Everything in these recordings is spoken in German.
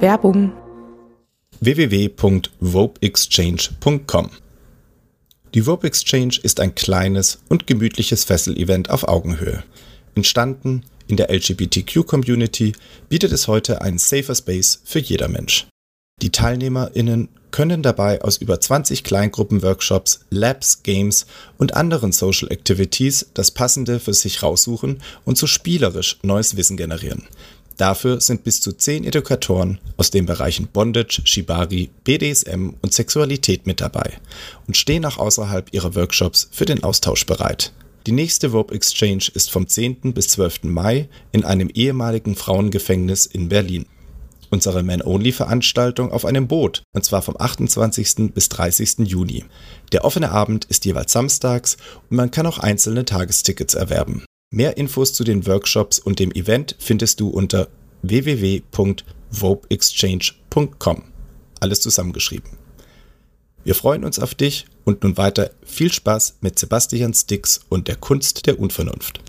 Werbung www.vopeexchange.com Die Vope Exchange ist ein kleines und gemütliches Fessel-Event auf Augenhöhe. Entstanden in der LGBTQ-Community bietet es heute einen safer Space für jeder Mensch. Die TeilnehmerInnen können dabei aus über 20 Kleingruppenworkshops, Labs, Games und anderen Social Activities das Passende für sich raussuchen und so spielerisch neues Wissen generieren. Dafür sind bis zu 10 Edukatoren aus den Bereichen Bondage, Shibari, BDSM und Sexualität mit dabei und stehen auch außerhalb ihrer Workshops für den Austausch bereit. Die nächste Rope Exchange ist vom 10. bis 12. Mai in einem ehemaligen Frauengefängnis in Berlin unsere Man-Only-Veranstaltung auf einem Boot, und zwar vom 28. bis 30. Juni. Der offene Abend ist jeweils samstags und man kann auch einzelne Tagestickets erwerben. Mehr Infos zu den Workshops und dem Event findest du unter www.vopeexchange.com. Alles zusammengeschrieben. Wir freuen uns auf dich und nun weiter viel Spaß mit Sebastian Stix und der Kunst der Unvernunft.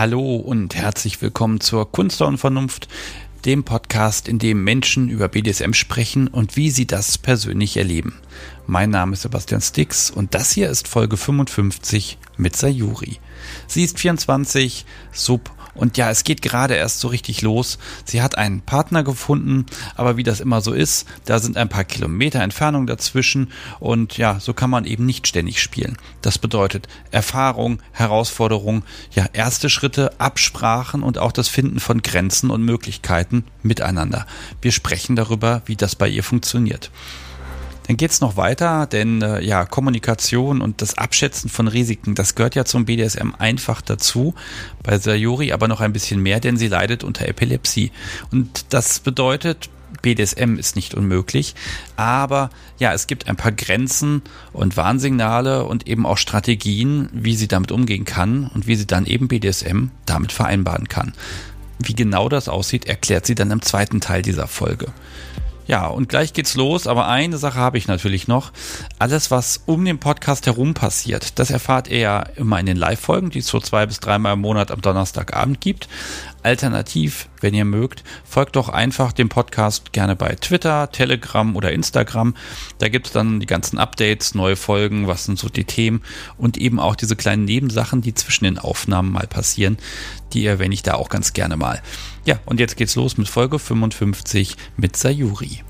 Hallo und herzlich willkommen zur Kunst und Vernunft, dem Podcast, in dem Menschen über BDSM sprechen und wie sie das persönlich erleben. Mein Name ist Sebastian Stix und das hier ist Folge 55 mit Sayuri. Sie ist 24, Sub und ja, es geht gerade erst so richtig los. Sie hat einen Partner gefunden, aber wie das immer so ist, da sind ein paar Kilometer Entfernung dazwischen und ja, so kann man eben nicht ständig spielen. Das bedeutet Erfahrung, Herausforderung, ja, erste Schritte, Absprachen und auch das Finden von Grenzen und Möglichkeiten miteinander. Wir sprechen darüber, wie das bei ihr funktioniert. Dann geht es noch weiter, denn äh, ja, Kommunikation und das Abschätzen von Risiken, das gehört ja zum BDSM einfach dazu. Bei Sayuri aber noch ein bisschen mehr, denn sie leidet unter Epilepsie. Und das bedeutet, BDSM ist nicht unmöglich, aber ja, es gibt ein paar Grenzen und Warnsignale und eben auch Strategien, wie sie damit umgehen kann und wie sie dann eben BDSM damit vereinbaren kann. Wie genau das aussieht, erklärt sie dann im zweiten Teil dieser Folge. Ja, und gleich geht's los, aber eine Sache habe ich natürlich noch. Alles, was um den Podcast herum passiert, das erfahrt ihr ja immer in den Live-Folgen, die es so zwei bis dreimal im Monat am Donnerstagabend gibt. Alternativ, wenn ihr mögt, folgt doch einfach dem Podcast gerne bei Twitter, Telegram oder Instagram. Da gibt es dann die ganzen Updates, neue Folgen, was sind so die Themen und eben auch diese kleinen Nebensachen, die zwischen den Aufnahmen mal passieren. Die erwähne ich da auch ganz gerne mal. Ja, und jetzt geht's los mit Folge 55 mit Sayuri.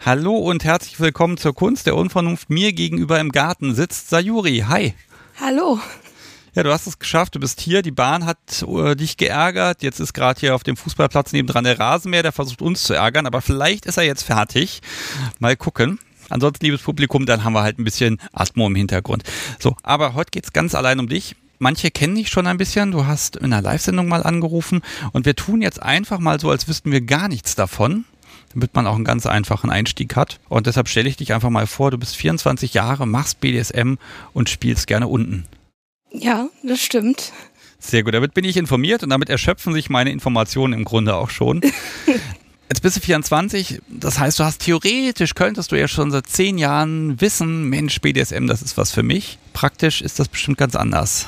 Hallo und herzlich willkommen zur Kunst der Unvernunft. Mir gegenüber im Garten sitzt Sayuri. Hi. Hallo. Ja, du hast es geschafft, du bist hier, die Bahn hat äh, dich geärgert, jetzt ist gerade hier auf dem Fußballplatz nebendran der Rasenmäher, der versucht uns zu ärgern, aber vielleicht ist er jetzt fertig. Mal gucken. Ansonsten, liebes Publikum, dann haben wir halt ein bisschen Atmo im Hintergrund. So, aber heute geht's ganz allein um dich. Manche kennen dich schon ein bisschen. Du hast in einer Live-Sendung mal angerufen und wir tun jetzt einfach mal so, als wüssten wir gar nichts davon damit man auch einen ganz einfachen Einstieg hat. Und deshalb stelle ich dich einfach mal vor, du bist 24 Jahre, machst BDSM und spielst gerne unten. Ja, das stimmt. Sehr gut, damit bin ich informiert und damit erschöpfen sich meine Informationen im Grunde auch schon. Jetzt bist du 24, das heißt, du hast theoretisch, könntest du ja schon seit zehn Jahren wissen, Mensch, BDSM, das ist was für mich. Praktisch ist das bestimmt ganz anders.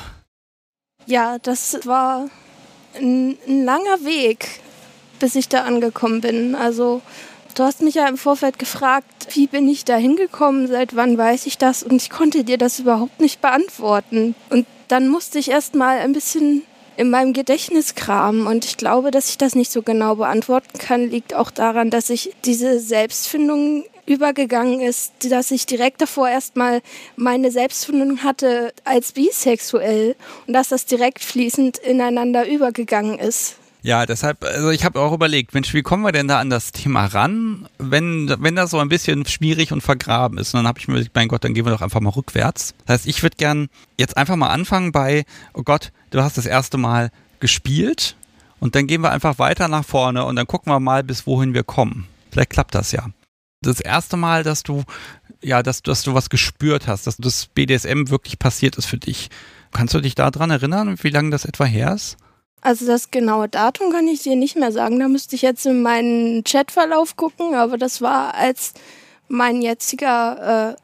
Ja, das war ein, ein langer Weg bis ich da angekommen bin. Also du hast mich ja im Vorfeld gefragt, wie bin ich da hingekommen, seit wann weiß ich das und ich konnte dir das überhaupt nicht beantworten. Und dann musste ich erst mal ein bisschen in meinem Gedächtnis kramen und ich glaube, dass ich das nicht so genau beantworten kann, liegt auch daran, dass ich diese Selbstfindung übergegangen ist, dass ich direkt davor erstmal meine Selbstfindung hatte als bisexuell und dass das direkt fließend ineinander übergegangen ist. Ja, deshalb, also ich habe auch überlegt, Mensch, wie kommen wir denn da an das Thema ran, wenn, wenn das so ein bisschen schwierig und vergraben ist? Und dann habe ich mir überlegt, mein Gott, dann gehen wir doch einfach mal rückwärts. Das heißt, ich würde gern jetzt einfach mal anfangen bei, oh Gott, du hast das erste Mal gespielt und dann gehen wir einfach weiter nach vorne und dann gucken wir mal, bis wohin wir kommen. Vielleicht klappt das ja. Das erste Mal, dass du, ja, dass, dass du was gespürt hast, dass das BDSM wirklich passiert ist für dich. Kannst du dich daran erinnern, wie lange das etwa her ist? Also das genaue Datum kann ich dir nicht mehr sagen. Da müsste ich jetzt in meinen Chatverlauf gucken, aber das war, als mein jetziger äh,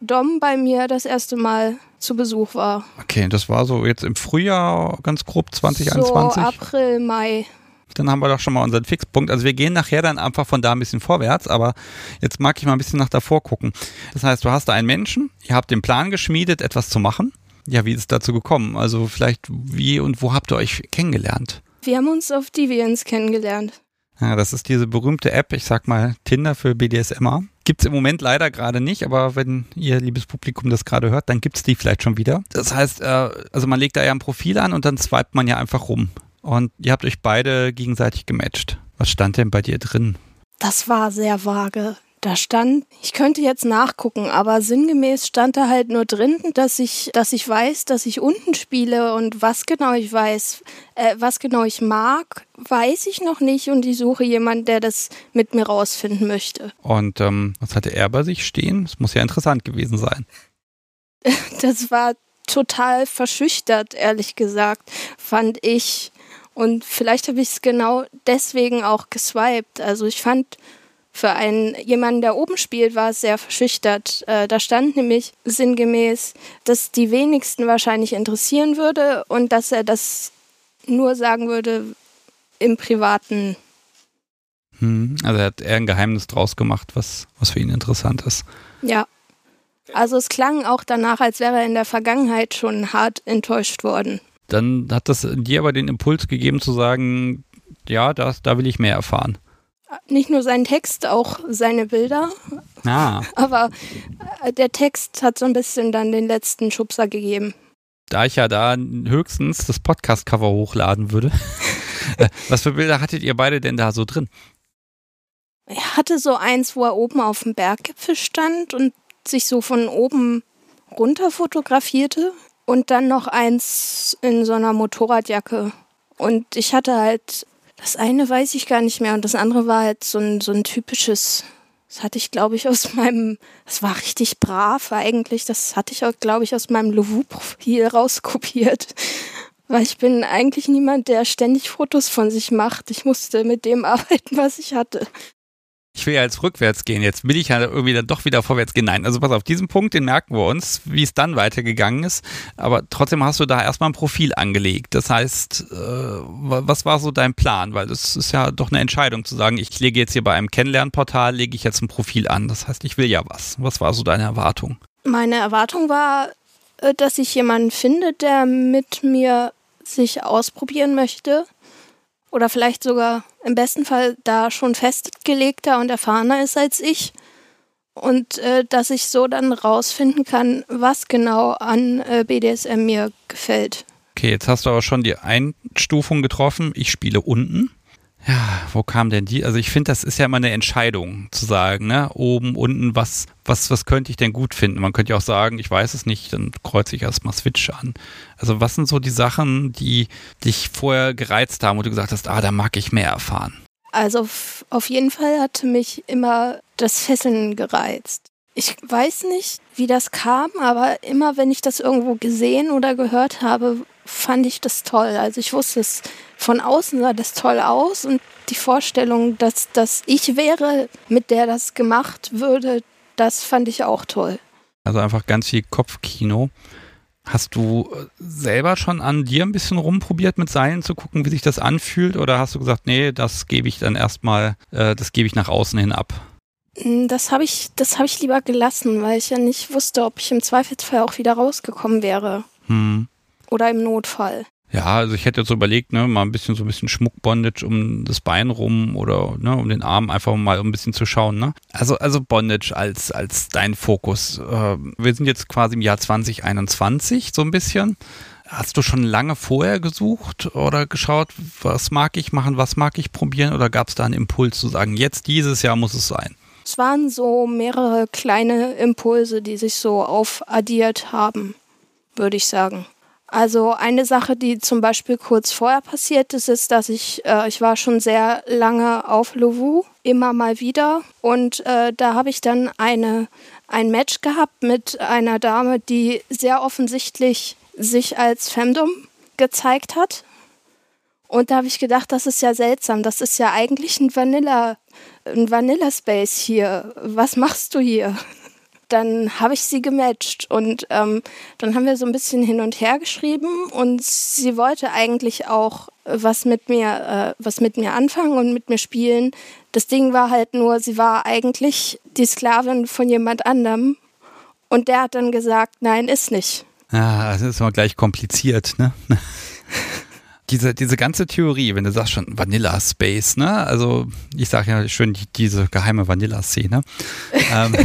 Dom bei mir das erste Mal zu Besuch war. Okay, das war so jetzt im Frühjahr ganz grob 2021. So April, Mai. Dann haben wir doch schon mal unseren Fixpunkt. Also wir gehen nachher dann einfach von da ein bisschen vorwärts, aber jetzt mag ich mal ein bisschen nach davor gucken. Das heißt, du hast da einen Menschen, ihr habt den Plan geschmiedet, etwas zu machen ja, wie ist es dazu gekommen? Also vielleicht wie und wo habt ihr euch kennengelernt? Wir haben uns auf Deviants kennengelernt. Ja, das ist diese berühmte App, ich sag mal Tinder für BDSMer. Gibt es im Moment leider gerade nicht, aber wenn ihr, liebes Publikum, das gerade hört, dann gibt es die vielleicht schon wieder. Das heißt, äh, also man legt da ja ein Profil an und dann swipet man ja einfach rum. Und ihr habt euch beide gegenseitig gematcht. Was stand denn bei dir drin? Das war sehr vage. Da stand, ich könnte jetzt nachgucken, aber sinngemäß stand da halt nur drin, dass ich, dass ich weiß, dass ich unten spiele und was genau ich weiß, äh, was genau ich mag, weiß ich noch nicht und ich suche jemanden, der das mit mir rausfinden möchte. Und ähm, was hatte er bei sich stehen? Das muss ja interessant gewesen sein. Das war total verschüchtert, ehrlich gesagt, fand ich. Und vielleicht habe ich es genau deswegen auch geswiped. Also ich fand für einen jemanden, der oben spielt, war es sehr verschüchtert. Äh, da stand nämlich sinngemäß, dass die wenigsten wahrscheinlich interessieren würde und dass er das nur sagen würde im Privaten. Hm, also er hat eher ein Geheimnis draus gemacht, was, was für ihn interessant ist. Ja. Also es klang auch danach, als wäre er in der Vergangenheit schon hart enttäuscht worden. Dann hat das dir aber den Impuls gegeben zu sagen, ja, das, da will ich mehr erfahren nicht nur seinen Text, auch seine Bilder. Ah. Aber äh, der Text hat so ein bisschen dann den letzten Schubser gegeben. Da ich ja da höchstens das Podcast-Cover hochladen würde, äh, was für Bilder hattet ihr beide denn da so drin? Er hatte so eins, wo er oben auf dem Berggipfel stand und sich so von oben runter fotografierte. Und dann noch eins in so einer Motorradjacke. Und ich hatte halt das eine weiß ich gar nicht mehr und das andere war halt so ein, so ein typisches, das hatte ich glaube ich aus meinem, das war richtig brav eigentlich, das hatte ich auch glaube ich aus meinem Louvou-Profil rauskopiert. Weil ich bin eigentlich niemand, der ständig Fotos von sich macht. Ich musste mit dem arbeiten, was ich hatte ich will ja jetzt rückwärts gehen. Jetzt will ich ja irgendwie dann doch wieder vorwärts gehen. Nein, also pass auf, diesen Punkt, den merken wir uns, wie es dann weitergegangen ist. Aber trotzdem hast du da erstmal ein Profil angelegt. Das heißt, äh, was war so dein Plan? Weil das ist ja doch eine Entscheidung zu sagen, ich lege jetzt hier bei einem Kennenlernportal, lege ich jetzt ein Profil an. Das heißt, ich will ja was. Was war so deine Erwartung? Meine Erwartung war, äh, dass ich jemanden finde, der mit mir sich ausprobieren möchte oder vielleicht sogar im besten Fall da schon festgelegter und erfahrener ist als ich. Und äh, dass ich so dann rausfinden kann, was genau an äh, BDSM mir gefällt. Okay, jetzt hast du aber schon die Einstufung getroffen. Ich spiele unten. Ja, wo kam denn die? Also ich finde, das ist ja immer eine Entscheidung zu sagen, ne? Oben, unten, was, was, was könnte ich denn gut finden? Man könnte ja auch sagen, ich weiß es nicht, dann kreuze ich erstmal Switch an. Also was sind so die Sachen, die dich vorher gereizt haben, wo du gesagt hast, ah, da mag ich mehr erfahren? Also auf jeden Fall hatte mich immer das Fesseln gereizt. Ich weiß nicht, wie das kam, aber immer wenn ich das irgendwo gesehen oder gehört habe, fand ich das toll. Also ich wusste es von außen sah das toll aus und die Vorstellung, dass das ich wäre, mit der das gemacht würde, das fand ich auch toll. Also einfach ganz viel Kopfkino. Hast du äh, selber schon an dir ein bisschen rumprobiert mit Seilen zu gucken, wie sich das anfühlt? Oder hast du gesagt, nee, das gebe ich dann erstmal, äh, das gebe ich nach außen hin ab? Hm, das habe ich, das habe ich lieber gelassen, weil ich ja nicht wusste, ob ich im Zweifelsfall auch wieder rausgekommen wäre. Hm. Oder im Notfall. Ja, also ich hätte jetzt so überlegt, ne, mal ein bisschen so ein bisschen Schmuckbondage um das Bein rum oder ne, um den Arm einfach mal ein bisschen zu schauen, ne? Also also Bondage als als dein Fokus. Äh, wir sind jetzt quasi im Jahr 2021 so ein bisschen. Hast du schon lange vorher gesucht oder geschaut, was mag ich machen, was mag ich probieren oder gab es da einen Impuls zu sagen, jetzt dieses Jahr muss es sein? Es waren so mehrere kleine Impulse, die sich so aufaddiert haben, würde ich sagen. Also eine Sache, die zum Beispiel kurz vorher passiert ist, ist, dass ich, äh, ich war schon sehr lange auf Lovu, immer mal wieder. Und äh, da habe ich dann eine, ein Match gehabt mit einer Dame, die sehr offensichtlich sich als Femdom gezeigt hat. Und da habe ich gedacht, das ist ja seltsam. Das ist ja eigentlich ein Vanilla, ein Vanilla Space hier. Was machst du hier? Dann habe ich sie gematcht und ähm, dann haben wir so ein bisschen hin und her geschrieben und sie wollte eigentlich auch was mit mir, äh, was mit mir anfangen und mit mir spielen. Das Ding war halt nur, sie war eigentlich die Sklavin von jemand anderem und der hat dann gesagt, nein, ist nicht. Ja, das ist immer gleich kompliziert, ne? diese, diese ganze Theorie, wenn du sagst schon Vanilla Space, ne? Also ich sage ja schön die, diese geheime Vanilla-Szene. ähm,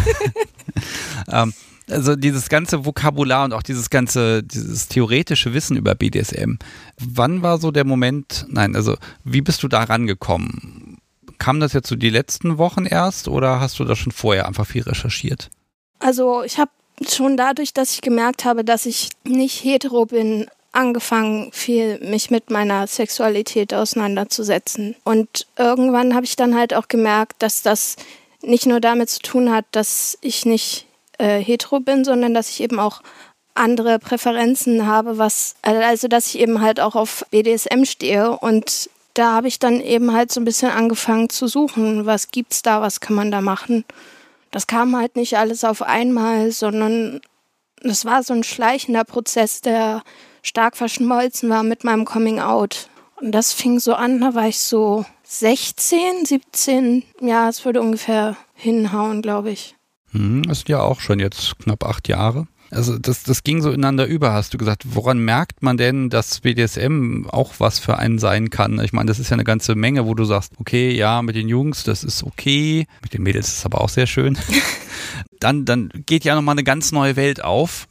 ähm, also dieses ganze Vokabular und auch dieses ganze, dieses theoretische Wissen über BDSM. Wann war so der Moment, nein, also wie bist du da rangekommen? Kam das jetzt so die letzten Wochen erst oder hast du da schon vorher einfach viel recherchiert? Also ich habe schon dadurch, dass ich gemerkt habe, dass ich nicht hetero bin, angefangen, viel mich mit meiner Sexualität auseinanderzusetzen. Und irgendwann habe ich dann halt auch gemerkt, dass das nicht nur damit zu tun hat, dass ich nicht äh, hetero bin, sondern dass ich eben auch andere Präferenzen habe, was also dass ich eben halt auch auf BDSM stehe und da habe ich dann eben halt so ein bisschen angefangen zu suchen, was gibt's da, was kann man da machen. Das kam halt nicht alles auf einmal, sondern das war so ein schleichender Prozess, der stark verschmolzen war mit meinem Coming Out. Und das fing so an, da war ich so 16, 17, ja, es würde ungefähr hinhauen, glaube ich. Hm, das sind ja auch schon jetzt knapp acht Jahre. Also das, das ging so ineinander über, hast du gesagt. Woran merkt man denn, dass BDSM auch was für einen sein kann? Ich meine, das ist ja eine ganze Menge, wo du sagst, okay, ja, mit den Jungs, das ist okay, mit den Mädels ist es aber auch sehr schön. dann, dann geht ja nochmal eine ganz neue Welt auf.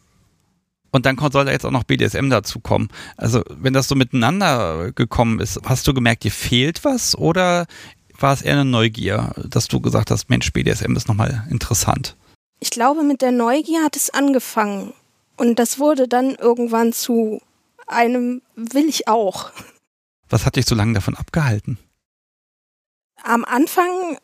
Und dann soll da jetzt auch noch BDSM dazu kommen. Also, wenn das so miteinander gekommen ist, hast du gemerkt, dir fehlt was oder war es eher eine Neugier, dass du gesagt hast, Mensch, BDSM ist nochmal interessant? Ich glaube, mit der Neugier hat es angefangen. Und das wurde dann irgendwann zu einem will ich auch. Was hat dich so lange davon abgehalten? Am Anfang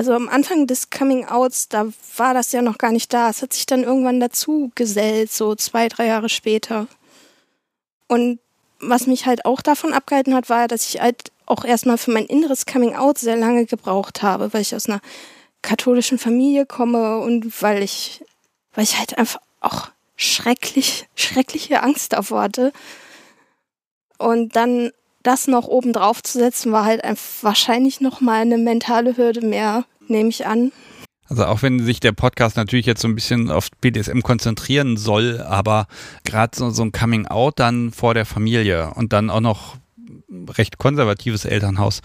also am Anfang des Coming Outs, da war das ja noch gar nicht da. Es hat sich dann irgendwann dazu gesellt, so zwei, drei Jahre später. Und was mich halt auch davon abgehalten hat, war, dass ich halt auch erstmal für mein inneres Coming Out sehr lange gebraucht habe, weil ich aus einer katholischen Familie komme und weil ich, weil ich halt einfach auch schrecklich, schreckliche Angst davor hatte. Und dann das noch oben drauf zu setzen, war halt wahrscheinlich noch mal eine mentale Hürde mehr, nehme ich an. Also auch wenn sich der Podcast natürlich jetzt so ein bisschen auf BDSM konzentrieren soll, aber gerade so, so ein Coming Out dann vor der Familie und dann auch noch recht konservatives Elternhaus.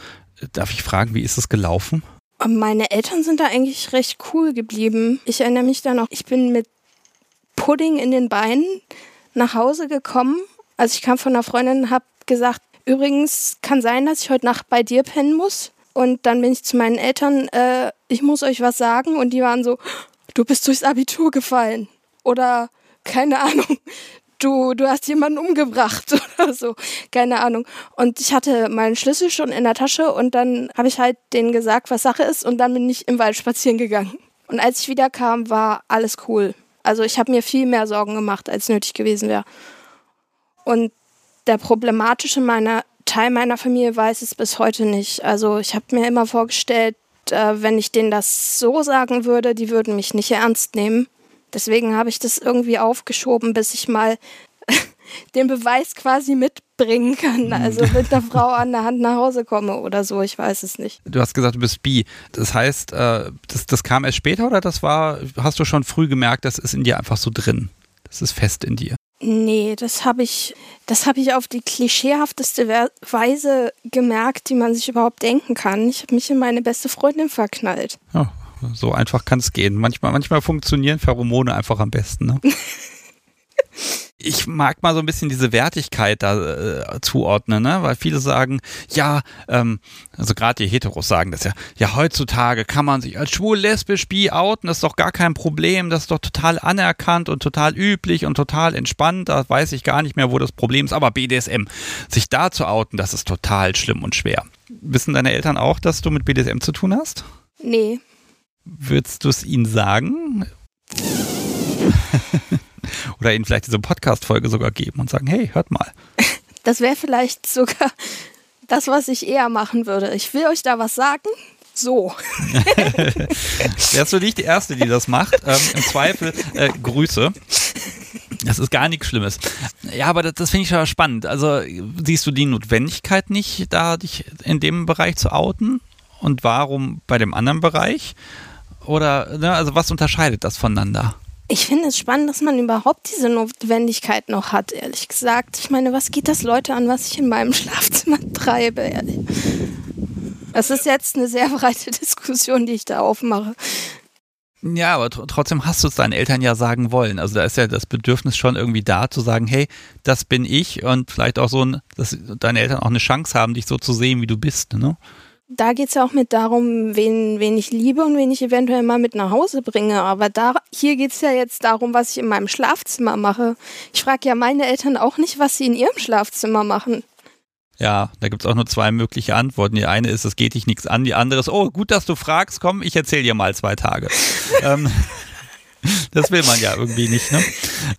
Darf ich fragen, wie ist es gelaufen? Meine Eltern sind da eigentlich recht cool geblieben. Ich erinnere mich da noch, ich bin mit Pudding in den Beinen nach Hause gekommen. Also ich kam von einer Freundin und habe gesagt, Übrigens kann sein, dass ich heute Nacht bei dir pennen muss. Und dann bin ich zu meinen Eltern, äh, ich muss euch was sagen. Und die waren so, du bist durchs Abitur gefallen. Oder keine Ahnung, du, du hast jemanden umgebracht oder so. Keine Ahnung. Und ich hatte meinen Schlüssel schon in der Tasche und dann habe ich halt denen gesagt, was Sache ist. Und dann bin ich im Wald spazieren gegangen. Und als ich wiederkam, war alles cool. Also ich habe mir viel mehr Sorgen gemacht, als nötig gewesen wäre. Und der problematische meiner, Teil meiner Familie weiß es bis heute nicht. Also ich habe mir immer vorgestellt, äh, wenn ich denen das so sagen würde, die würden mich nicht ernst nehmen. Deswegen habe ich das irgendwie aufgeschoben, bis ich mal den Beweis quasi mitbringen kann. Mhm. Also mit einer Frau an der Hand nach Hause komme oder so, ich weiß es nicht. Du hast gesagt, du bist bi. Das heißt, äh, das, das kam erst später oder das war, hast du schon früh gemerkt, das ist in dir einfach so drin? Das ist fest in dir. Nee, das habe ich, das habe ich auf die klischeehafteste Weise gemerkt, die man sich überhaupt denken kann. Ich habe mich in meine beste Freundin verknallt. Ja, so einfach kann es gehen. Manchmal, manchmal funktionieren Pheromone einfach am besten. Ne? ich mag mal so ein bisschen diese Wertigkeit da äh, zuordnen, ne? weil viele sagen, ja, ähm, also gerade die Heteros sagen das ja, ja, heutzutage kann man sich als schwul, lesbisch, bi outen, das ist doch gar kein Problem, das ist doch total anerkannt und total üblich und total entspannt, da weiß ich gar nicht mehr, wo das Problem ist, aber BDSM, sich da zu outen, das ist total schlimm und schwer. Wissen deine Eltern auch, dass du mit BDSM zu tun hast? Nee. Würdest du es ihnen sagen? Oder ihnen vielleicht diese Podcast-Folge sogar geben und sagen, hey, hört mal. Das wäre vielleicht sogar das, was ich eher machen würde. Ich will euch da was sagen. So. Wärst du nicht die Erste, die das macht? Ähm, Im Zweifel äh, Grüße. Das ist gar nichts Schlimmes. Ja, aber das, das finde ich schon spannend. Also siehst du die Notwendigkeit nicht, da dich in dem Bereich zu outen? Und warum bei dem anderen Bereich? Oder, ne, also was unterscheidet das voneinander? Ich finde es spannend, dass man überhaupt diese Notwendigkeit noch hat, ehrlich gesagt. Ich meine, was geht das Leute an, was ich in meinem Schlafzimmer treibe, ehrlich? Das ist jetzt eine sehr breite Diskussion, die ich da aufmache. Ja, aber trotzdem hast du es deinen Eltern ja sagen wollen. Also da ist ja das Bedürfnis schon irgendwie da, zu sagen, hey, das bin ich und vielleicht auch so, ein, dass deine Eltern auch eine Chance haben, dich so zu sehen, wie du bist. Ne? Da geht es ja auch mit darum, wen, wen ich liebe und wen ich eventuell mal mit nach Hause bringe. Aber da, hier geht es ja jetzt darum, was ich in meinem Schlafzimmer mache. Ich frage ja meine Eltern auch nicht, was sie in ihrem Schlafzimmer machen. Ja, da gibt es auch nur zwei mögliche Antworten. Die eine ist, es geht dich nichts an. Die andere ist, oh, gut, dass du fragst, komm, ich erzähle dir mal zwei Tage. ähm, das will man ja irgendwie nicht, ne?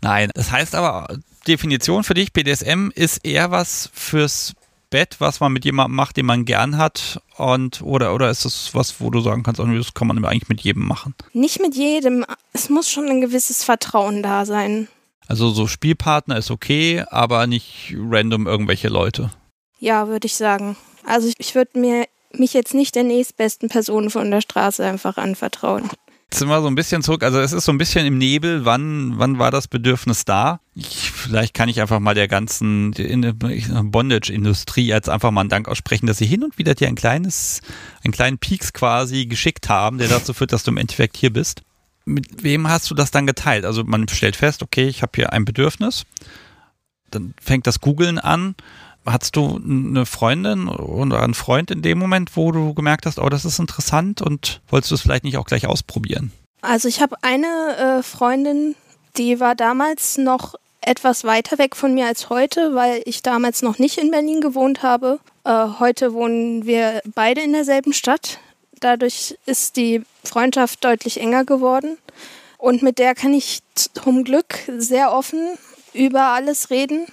Nein, das heißt aber, Definition für dich, BDSM ist eher was fürs Bett, was man mit jemandem macht, den man gern hat? Und, oder, oder ist das was, wo du sagen kannst, oh, das kann man eigentlich mit jedem machen? Nicht mit jedem. Es muss schon ein gewisses Vertrauen da sein. Also so Spielpartner ist okay, aber nicht random irgendwelche Leute. Ja, würde ich sagen. Also ich würde mir mich jetzt nicht der nächstbesten Person von der Straße einfach anvertrauen. Jetzt sind wir so ein bisschen zurück, also es ist so ein bisschen im Nebel, wann, wann war das Bedürfnis da? Ich, vielleicht kann ich einfach mal der ganzen Bondage-Industrie jetzt einfach mal einen Dank aussprechen, dass sie hin und wieder dir ein kleines, einen kleinen Peaks quasi geschickt haben, der dazu führt, dass du im Endeffekt hier bist. Mit wem hast du das dann geteilt? Also man stellt fest, okay, ich habe hier ein Bedürfnis, dann fängt das Googeln an Hattest du eine Freundin oder einen Freund in dem Moment, wo du gemerkt hast, oh, das ist interessant und wolltest du es vielleicht nicht auch gleich ausprobieren? Also ich habe eine äh, Freundin, die war damals noch etwas weiter weg von mir als heute, weil ich damals noch nicht in Berlin gewohnt habe. Äh, heute wohnen wir beide in derselben Stadt. Dadurch ist die Freundschaft deutlich enger geworden. Und mit der kann ich zum Glück sehr offen über alles reden.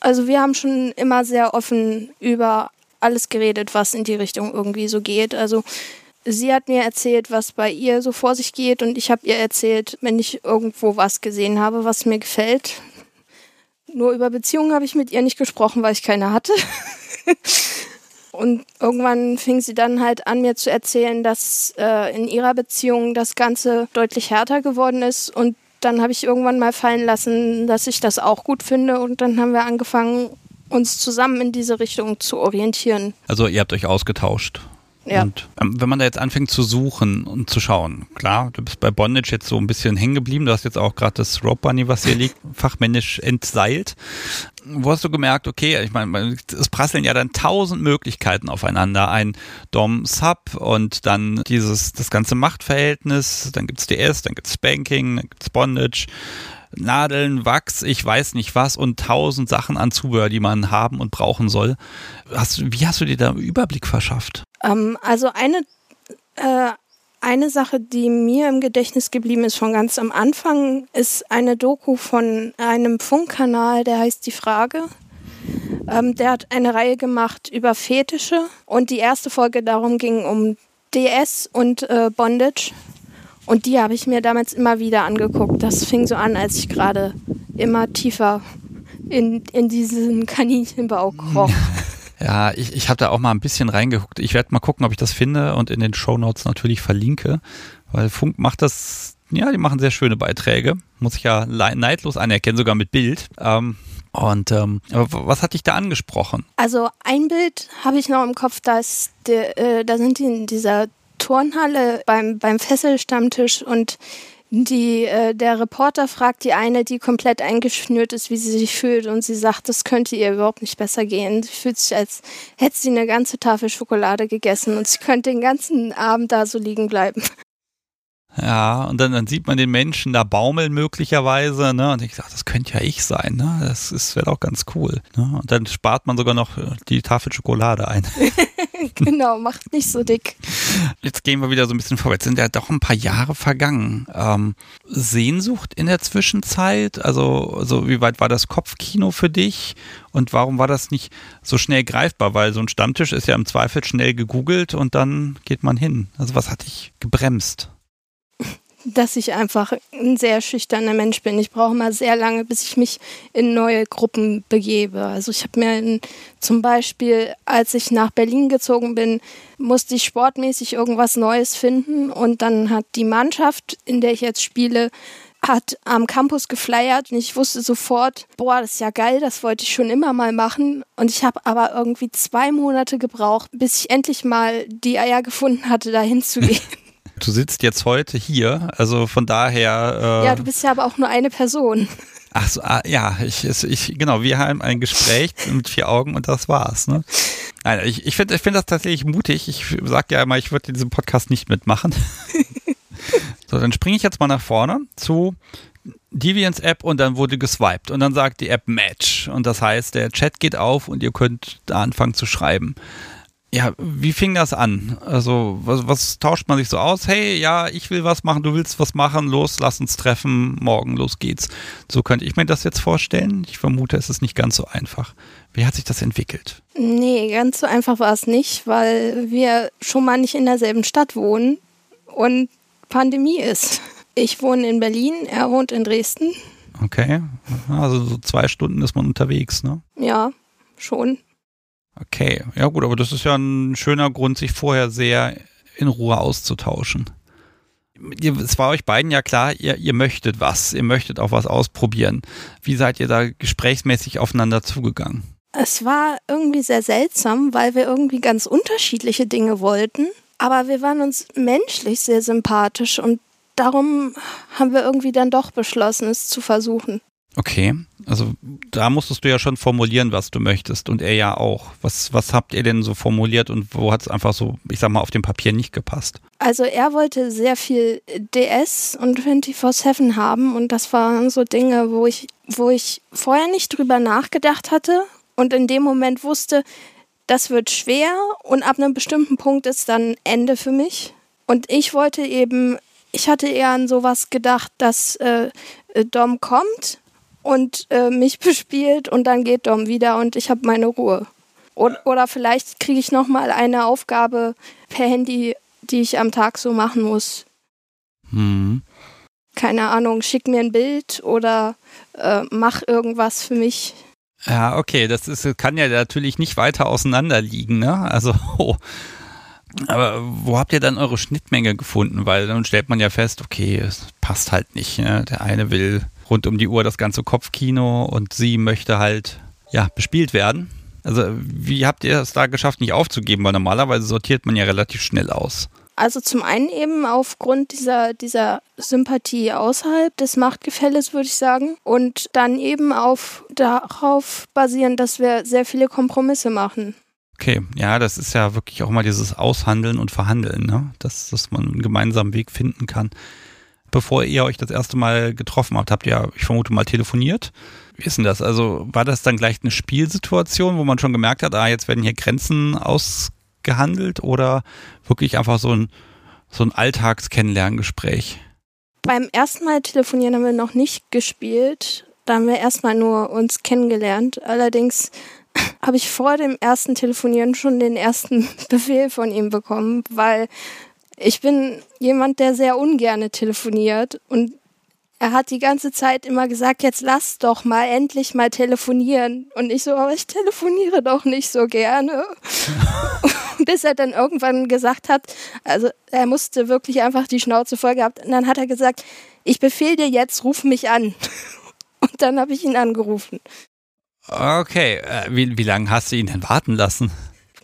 Also wir haben schon immer sehr offen über alles geredet, was in die Richtung irgendwie so geht. Also sie hat mir erzählt, was bei ihr so vor sich geht und ich habe ihr erzählt, wenn ich irgendwo was gesehen habe, was mir gefällt. Nur über Beziehungen habe ich mit ihr nicht gesprochen, weil ich keine hatte. und irgendwann fing sie dann halt an, mir zu erzählen, dass äh, in ihrer Beziehung das Ganze deutlich härter geworden ist und dann habe ich irgendwann mal fallen lassen, dass ich das auch gut finde und dann haben wir angefangen, uns zusammen in diese Richtung zu orientieren. Also ihr habt euch ausgetauscht. Ja. Und ähm, wenn man da jetzt anfängt zu suchen und zu schauen, klar, du bist bei Bondage jetzt so ein bisschen hängen geblieben, du hast jetzt auch gerade das Rope Bunny, was hier liegt, fachmännisch entseilt. Wo hast du gemerkt, okay, ich meine, es prasseln ja dann tausend Möglichkeiten aufeinander. Ein Dom-Sub und dann dieses, das ganze Machtverhältnis, dann gibt's DS, dann gibt's Spanking, dann gibt's Bondage. Nadeln, Wachs, ich weiß nicht was und tausend Sachen an Zubehör, die man haben und brauchen soll. Hast, wie hast du dir da Überblick verschafft? Ähm, also eine, äh, eine Sache, die mir im Gedächtnis geblieben ist von ganz am Anfang, ist eine Doku von einem Funkkanal, der heißt Die Frage. Ähm, der hat eine Reihe gemacht über Fetische und die erste Folge darum ging um DS und äh, Bondage. Und die habe ich mir damals immer wieder angeguckt. Das fing so an, als ich gerade immer tiefer in, in diesen Kaninchenbau kroch. Ja, ich, ich habe da auch mal ein bisschen reingeguckt. Ich werde mal gucken, ob ich das finde und in den Show Notes natürlich verlinke, weil Funk macht das, ja, die machen sehr schöne Beiträge, muss ich ja neidlos anerkennen, sogar mit Bild. Ähm, und ähm, was hat dich da angesprochen? Also ein Bild habe ich noch im Kopf, da, ist der, äh, da sind die in dieser Turnhalle beim, beim Fesselstammtisch und Die, äh, der Reporter fragt die eine, die komplett eingeschnürt ist, wie sie sich fühlt und sie sagt, das könnte ihr überhaupt nicht besser gehen. Sie fühlt sich, als hätte sie eine ganze Tafel Schokolade gegessen und sie könnte den ganzen Abend da so liegen bleiben. Ja, und dann, dann sieht man den Menschen da baumeln möglicherweise, ne? Und ich sage, das könnte ja ich sein, ne? Das, das wäre auch ganz cool. Ne? Und dann spart man sogar noch die Tafel Schokolade ein. genau, macht nicht so dick. Jetzt gehen wir wieder so ein bisschen vorwärts. Sind ja doch ein paar Jahre vergangen. Ähm, Sehnsucht in der Zwischenzeit? Also, also wie weit war das Kopfkino für dich? Und warum war das nicht so schnell greifbar? Weil so ein Stammtisch ist ja im Zweifel schnell gegoogelt und dann geht man hin. Also was hat dich gebremst? Dass ich einfach ein sehr schüchterner Mensch bin. Ich brauche mal sehr lange, bis ich mich in neue Gruppen begebe. Also ich habe mir in, zum Beispiel, als ich nach Berlin gezogen bin, musste ich sportmäßig irgendwas Neues finden und dann hat die Mannschaft, in der ich jetzt spiele, hat am Campus geflyert und ich wusste sofort, boah, das ist ja geil, das wollte ich schon immer mal machen. Und ich habe aber irgendwie zwei Monate gebraucht, bis ich endlich mal die Eier gefunden hatte, da hinzugehen. Du sitzt jetzt heute hier, also von daher. Äh ja, du bist ja aber auch nur eine Person. Ach so, ah, ja, ich, ich, genau, wir haben ein Gespräch mit vier Augen und das war's. Ne? Nein, ich, ich finde ich find das tatsächlich mutig. Ich sage ja immer, ich würde diesen Podcast nicht mitmachen. so, dann springe ich jetzt mal nach vorne zu Deviants App und dann wurde geswiped und dann sagt die App Match und das heißt, der Chat geht auf und ihr könnt da anfangen zu schreiben. Ja, wie fing das an? Also, was, was, tauscht man sich so aus? Hey, ja, ich will was machen, du willst was machen, los, lass uns treffen, morgen, los geht's. So könnte ich mir das jetzt vorstellen. Ich vermute, es ist nicht ganz so einfach. Wie hat sich das entwickelt? Nee, ganz so einfach war es nicht, weil wir schon mal nicht in derselben Stadt wohnen und Pandemie ist. Ich wohne in Berlin, er wohnt in Dresden. Okay, also so zwei Stunden ist man unterwegs, ne? Ja, schon. Okay, ja gut, aber das ist ja ein schöner Grund, sich vorher sehr in Ruhe auszutauschen. Es war euch beiden ja klar, ihr, ihr möchtet was, ihr möchtet auch was ausprobieren. Wie seid ihr da gesprächsmäßig aufeinander zugegangen? Es war irgendwie sehr seltsam, weil wir irgendwie ganz unterschiedliche Dinge wollten, aber wir waren uns menschlich sehr sympathisch und darum haben wir irgendwie dann doch beschlossen, es zu versuchen. Okay, also da musstest du ja schon formulieren, was du möchtest und er ja auch. Was, was habt ihr denn so formuliert und wo hat es einfach so, ich sag mal, auf dem Papier nicht gepasst? Also er wollte sehr viel DS und 24-7 haben und das waren so Dinge, wo ich, wo ich vorher nicht drüber nachgedacht hatte und in dem Moment wusste, das wird schwer und ab einem bestimmten Punkt ist dann Ende für mich. Und ich wollte eben, ich hatte eher an sowas gedacht, dass äh, Dom kommt und äh, mich bespielt und dann geht Dom wieder und ich habe meine Ruhe. Oder, oder vielleicht kriege ich nochmal eine Aufgabe per Handy, die ich am Tag so machen muss. Hm. Keine Ahnung, schick mir ein Bild oder äh, mach irgendwas für mich. Ja, okay, das ist, kann ja natürlich nicht weiter auseinander liegen, ne? Also, oh. aber wo habt ihr dann eure Schnittmenge gefunden? Weil dann stellt man ja fest, okay, es passt halt nicht. Ne? Der eine will rund um die Uhr das ganze Kopfkino und sie möchte halt ja bespielt werden. Also wie habt ihr es da geschafft, nicht aufzugeben? Weil normalerweise sortiert man ja relativ schnell aus. Also zum einen eben aufgrund dieser, dieser Sympathie außerhalb des Machtgefälles, würde ich sagen. Und dann eben auf, darauf basieren, dass wir sehr viele Kompromisse machen. Okay, ja, das ist ja wirklich auch mal dieses Aushandeln und Verhandeln, ne? dass, dass man einen gemeinsamen Weg finden kann bevor ihr euch das erste Mal getroffen habt, habt ihr, ich vermute mal, telefoniert. Wie ist denn das? Also war das dann gleich eine Spielsituation, wo man schon gemerkt hat, ah, jetzt werden hier Grenzen ausgehandelt oder wirklich einfach so ein, so ein Alltagskennenlerngespräch? Beim ersten Mal telefonieren haben wir noch nicht gespielt. Da haben wir erstmal nur uns kennengelernt. Allerdings habe ich vor dem ersten Telefonieren schon den ersten Befehl von ihm bekommen, weil ich bin jemand, der sehr ungerne telefoniert und er hat die ganze Zeit immer gesagt, jetzt lass doch mal endlich mal telefonieren. Und ich so, aber ich telefoniere doch nicht so gerne. Bis er dann irgendwann gesagt hat, also er musste wirklich einfach die Schnauze voll gehabt. Und dann hat er gesagt, ich befehle dir jetzt, ruf mich an. Und dann habe ich ihn angerufen. Okay, äh, wie, wie lange hast du ihn denn warten lassen?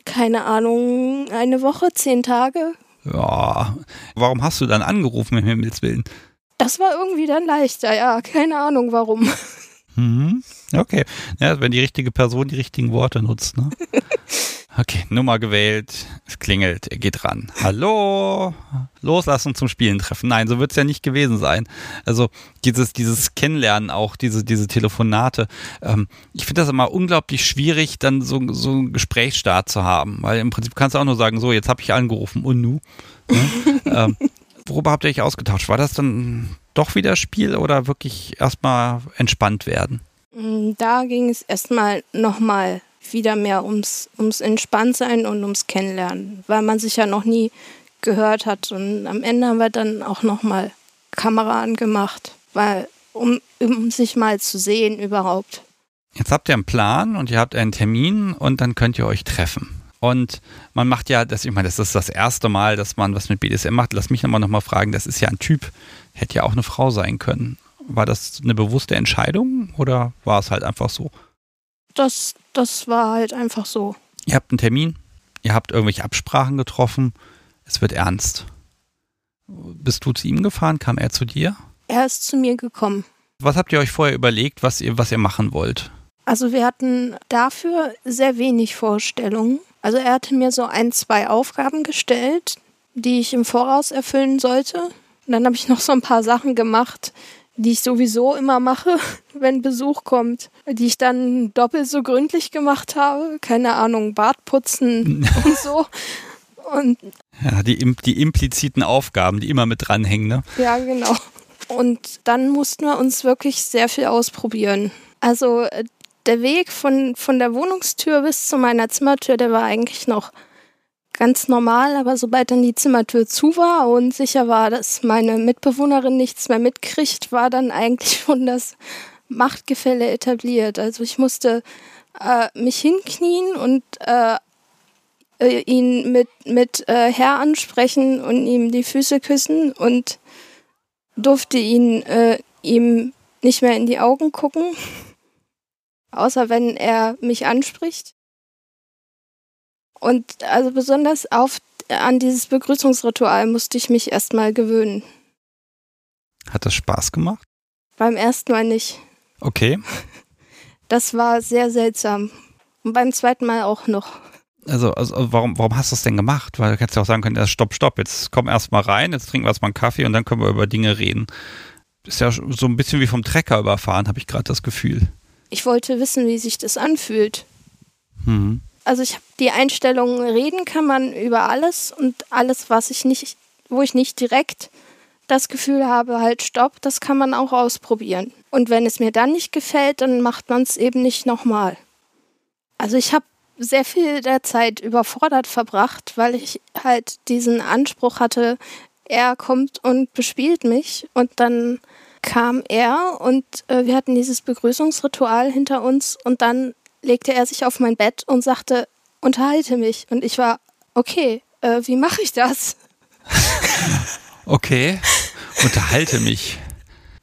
Keine Ahnung, eine Woche, zehn Tage. Ja, warum hast du dann angerufen, im Himmels Willen? Das war irgendwie dann leichter, ja, keine Ahnung warum. Mhm. Okay. Ja, wenn die richtige Person die richtigen Worte nutzt, ne? Okay, Nummer gewählt, es klingelt, er geht ran. Hallo, loslassen zum Spielen treffen. Nein, so wird es ja nicht gewesen sein. Also dieses, dieses Kennenlernen auch, diese, diese Telefonate. Ähm, ich finde das immer unglaublich schwierig, dann so, so einen Gesprächsstart zu haben, weil im Prinzip kannst du auch nur sagen, so, jetzt habe ich angerufen und nu. Ne? ähm, worüber habt ihr euch ausgetauscht? War das dann doch wieder Spiel oder wirklich erstmal entspannt werden? Da ging es erstmal nochmal wieder mehr ums, ums Entspanntsein und ums Kennenlernen, weil man sich ja noch nie gehört hat. Und am Ende haben wir dann auch nochmal Kamera angemacht, weil, um, um sich mal zu sehen überhaupt. Jetzt habt ihr einen Plan und ihr habt einen Termin und dann könnt ihr euch treffen. Und man macht ja, das, ich meine, das ist das erste Mal, dass man was mit BDSM macht. Lass mich nochmal noch mal fragen, das ist ja ein Typ, hätte ja auch eine Frau sein können. War das eine bewusste Entscheidung oder war es halt einfach so? Das, das war halt einfach so. Ihr habt einen Termin, ihr habt irgendwelche Absprachen getroffen, es wird ernst. Bist du zu ihm gefahren? Kam er zu dir? Er ist zu mir gekommen. Was habt ihr euch vorher überlegt, was ihr, was ihr machen wollt? Also wir hatten dafür sehr wenig Vorstellungen. Also er hatte mir so ein, zwei Aufgaben gestellt, die ich im Voraus erfüllen sollte. Und dann habe ich noch so ein paar Sachen gemacht, die ich sowieso immer mache, wenn Besuch kommt, die ich dann doppelt so gründlich gemacht habe. Keine Ahnung, Bart putzen und so. Und ja, die, die impliziten Aufgaben, die immer mit dranhängen, ne? Ja, genau. Und dann mussten wir uns wirklich sehr viel ausprobieren. Also äh, der Weg von, von der Wohnungstür bis zu meiner Zimmertür, der war eigentlich noch ganz normal, aber sobald dann die Zimmertür zu war und sicher war, dass meine Mitbewohnerin nichts mehr mitkriegt, war dann eigentlich schon das Machtgefälle etabliert. Also ich musste äh, mich hinknien und äh, äh ihn mit, mit äh, Herr ansprechen und ihm die Füße küssen und durfte ihn äh, ihm nicht mehr in die Augen gucken außer wenn er mich anspricht. Und also besonders auf, an dieses Begrüßungsritual musste ich mich erstmal gewöhnen. Hat das Spaß gemacht? Beim ersten Mal nicht. Okay. Das war sehr seltsam. Und beim zweiten Mal auch noch. Also, also warum, warum hast du das denn gemacht? Weil du hättest ja auch sagen können, ja, stopp, stopp, jetzt komm erst mal rein, jetzt trinken wir erstmal einen Kaffee und dann können wir über Dinge reden. Ist ja so ein bisschen wie vom Trecker überfahren, habe ich gerade das Gefühl ich wollte wissen, wie sich das anfühlt. Mhm. Also ich habe die Einstellung, reden kann man über alles und alles, was ich nicht, wo ich nicht direkt das Gefühl habe, halt stopp, das kann man auch ausprobieren. Und wenn es mir dann nicht gefällt, dann macht man es eben nicht nochmal. Also ich habe sehr viel der Zeit überfordert verbracht, weil ich halt diesen Anspruch hatte, er kommt und bespielt mich und dann kam er und äh, wir hatten dieses Begrüßungsritual hinter uns und dann legte er sich auf mein Bett und sagte, unterhalte mich. Und ich war, okay, äh, wie mache ich das? okay, unterhalte mich.